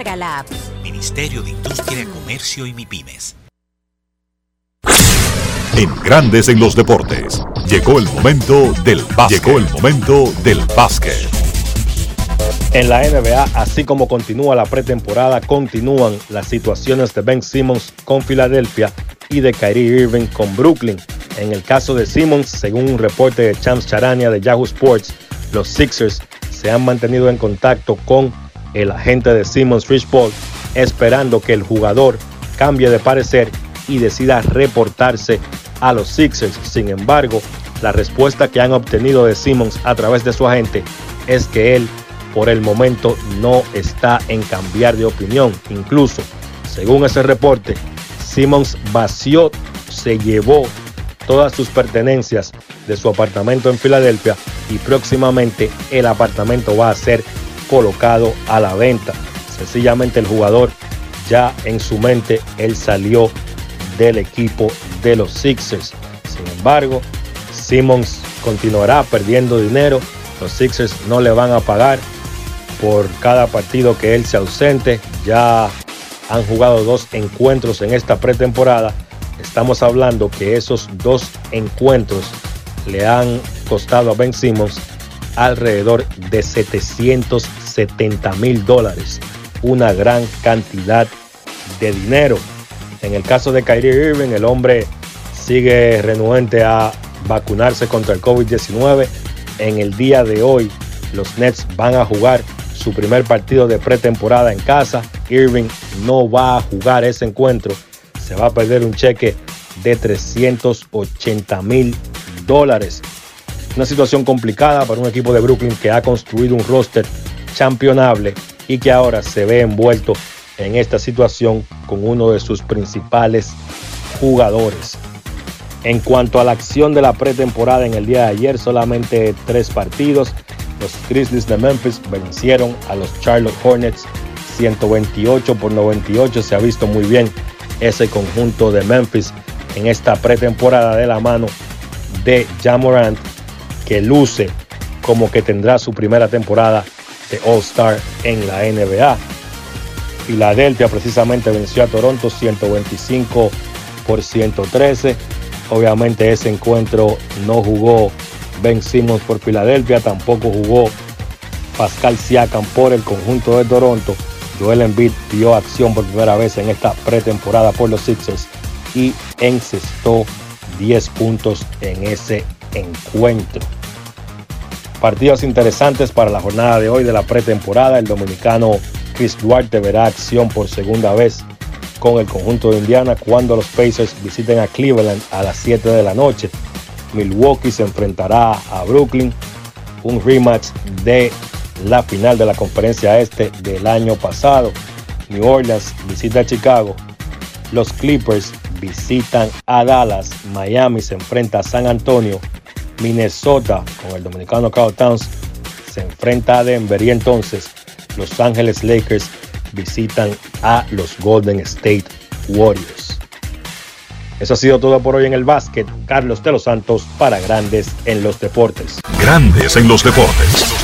la app. Ministerio de Industria, Comercio y MIPIMES. En Grandes en los deportes. Llegó el momento del básquet. Llegó el momento del básquet. En la NBA, así como continúa la pretemporada, continúan las situaciones de Ben Simmons con Filadelfia y de Kyrie Irving con Brooklyn. En el caso de Simmons, según un reporte de Chams Charania de Yahoo Sports, los Sixers se han mantenido en contacto con el agente de Simmons, Rich Paul, esperando que el jugador cambie de parecer y decida reportarse a los Sixers. Sin embargo, la respuesta que han obtenido de Simmons a través de su agente es que él por el momento no está en cambiar de opinión. Incluso, según ese reporte, Simmons vació, se llevó todas sus pertenencias de su apartamento en Filadelfia y próximamente el apartamento va a ser colocado a la venta. Sencillamente el jugador ya en su mente él salió del equipo de los Sixers. Sin embargo, Simmons continuará perdiendo dinero. Los Sixers no le van a pagar por cada partido que él se ausente. Ya han jugado dos encuentros en esta pretemporada. Estamos hablando que esos dos encuentros le han costado a Ben Simmons alrededor de 770 mil dólares. Una gran cantidad de dinero. En el caso de Kyrie Irving, el hombre sigue renuente a vacunarse contra el COVID-19. En el día de hoy, los Nets van a jugar su primer partido de pretemporada en casa Irving no va a jugar ese encuentro, se va a perder un cheque de 380 mil dólares. Una situación complicada para un equipo de Brooklyn que ha construido un roster championable y que ahora se ve envuelto en esta situación con uno de sus principales jugadores. En cuanto a la acción de la pretemporada en el día de ayer, solamente tres partidos. Los Grizzlies de Memphis vencieron a los Charlotte Hornets 128 por 98. Se ha visto muy bien ese conjunto de Memphis en esta pretemporada de la mano de Jamorant, que luce como que tendrá su primera temporada de All-Star en la NBA. Filadelfia precisamente venció a Toronto 125 por 113. Obviamente ese encuentro no jugó Ben Simmons por Filadelfia, tampoco jugó Pascal Siakam por el conjunto de Toronto. Joel Embiid dio acción por primera vez en esta pretemporada por los Sixers y encestó 10 puntos en ese encuentro. Partidos interesantes para la jornada de hoy de la pretemporada. El dominicano Chris Duarte verá acción por segunda vez con el conjunto de Indiana cuando los Pacers visiten a Cleveland a las 7 de la noche. Milwaukee se enfrentará a Brooklyn, un rematch de la final de la conferencia este del año pasado. New Orleans visita a Chicago. Los Clippers visitan a Dallas. Miami se enfrenta a San Antonio. Minnesota con el dominicano Carl Towns se enfrenta a Denver y entonces Los Ángeles Lakers visitan a los Golden State Warriors. Eso ha sido todo por hoy en el básquet. Carlos de los Santos para Grandes en los Deportes. Grandes en los Deportes.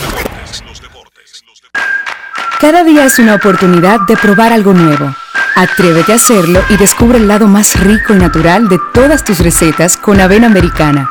Cada día es una oportunidad de probar algo nuevo. Atrévete a hacerlo y descubre el lado más rico y natural de todas tus recetas con avena americana.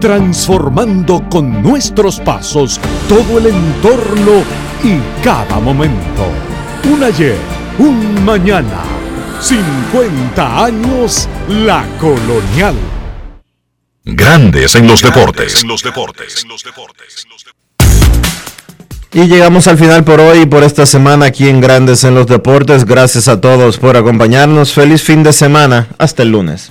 transformando con nuestros pasos todo el entorno y cada momento. Un ayer, un mañana, 50 años la colonial. Grandes en los deportes. Y llegamos al final por hoy y por esta semana aquí en Grandes en los Deportes. Gracias a todos por acompañarnos. Feliz fin de semana. Hasta el lunes.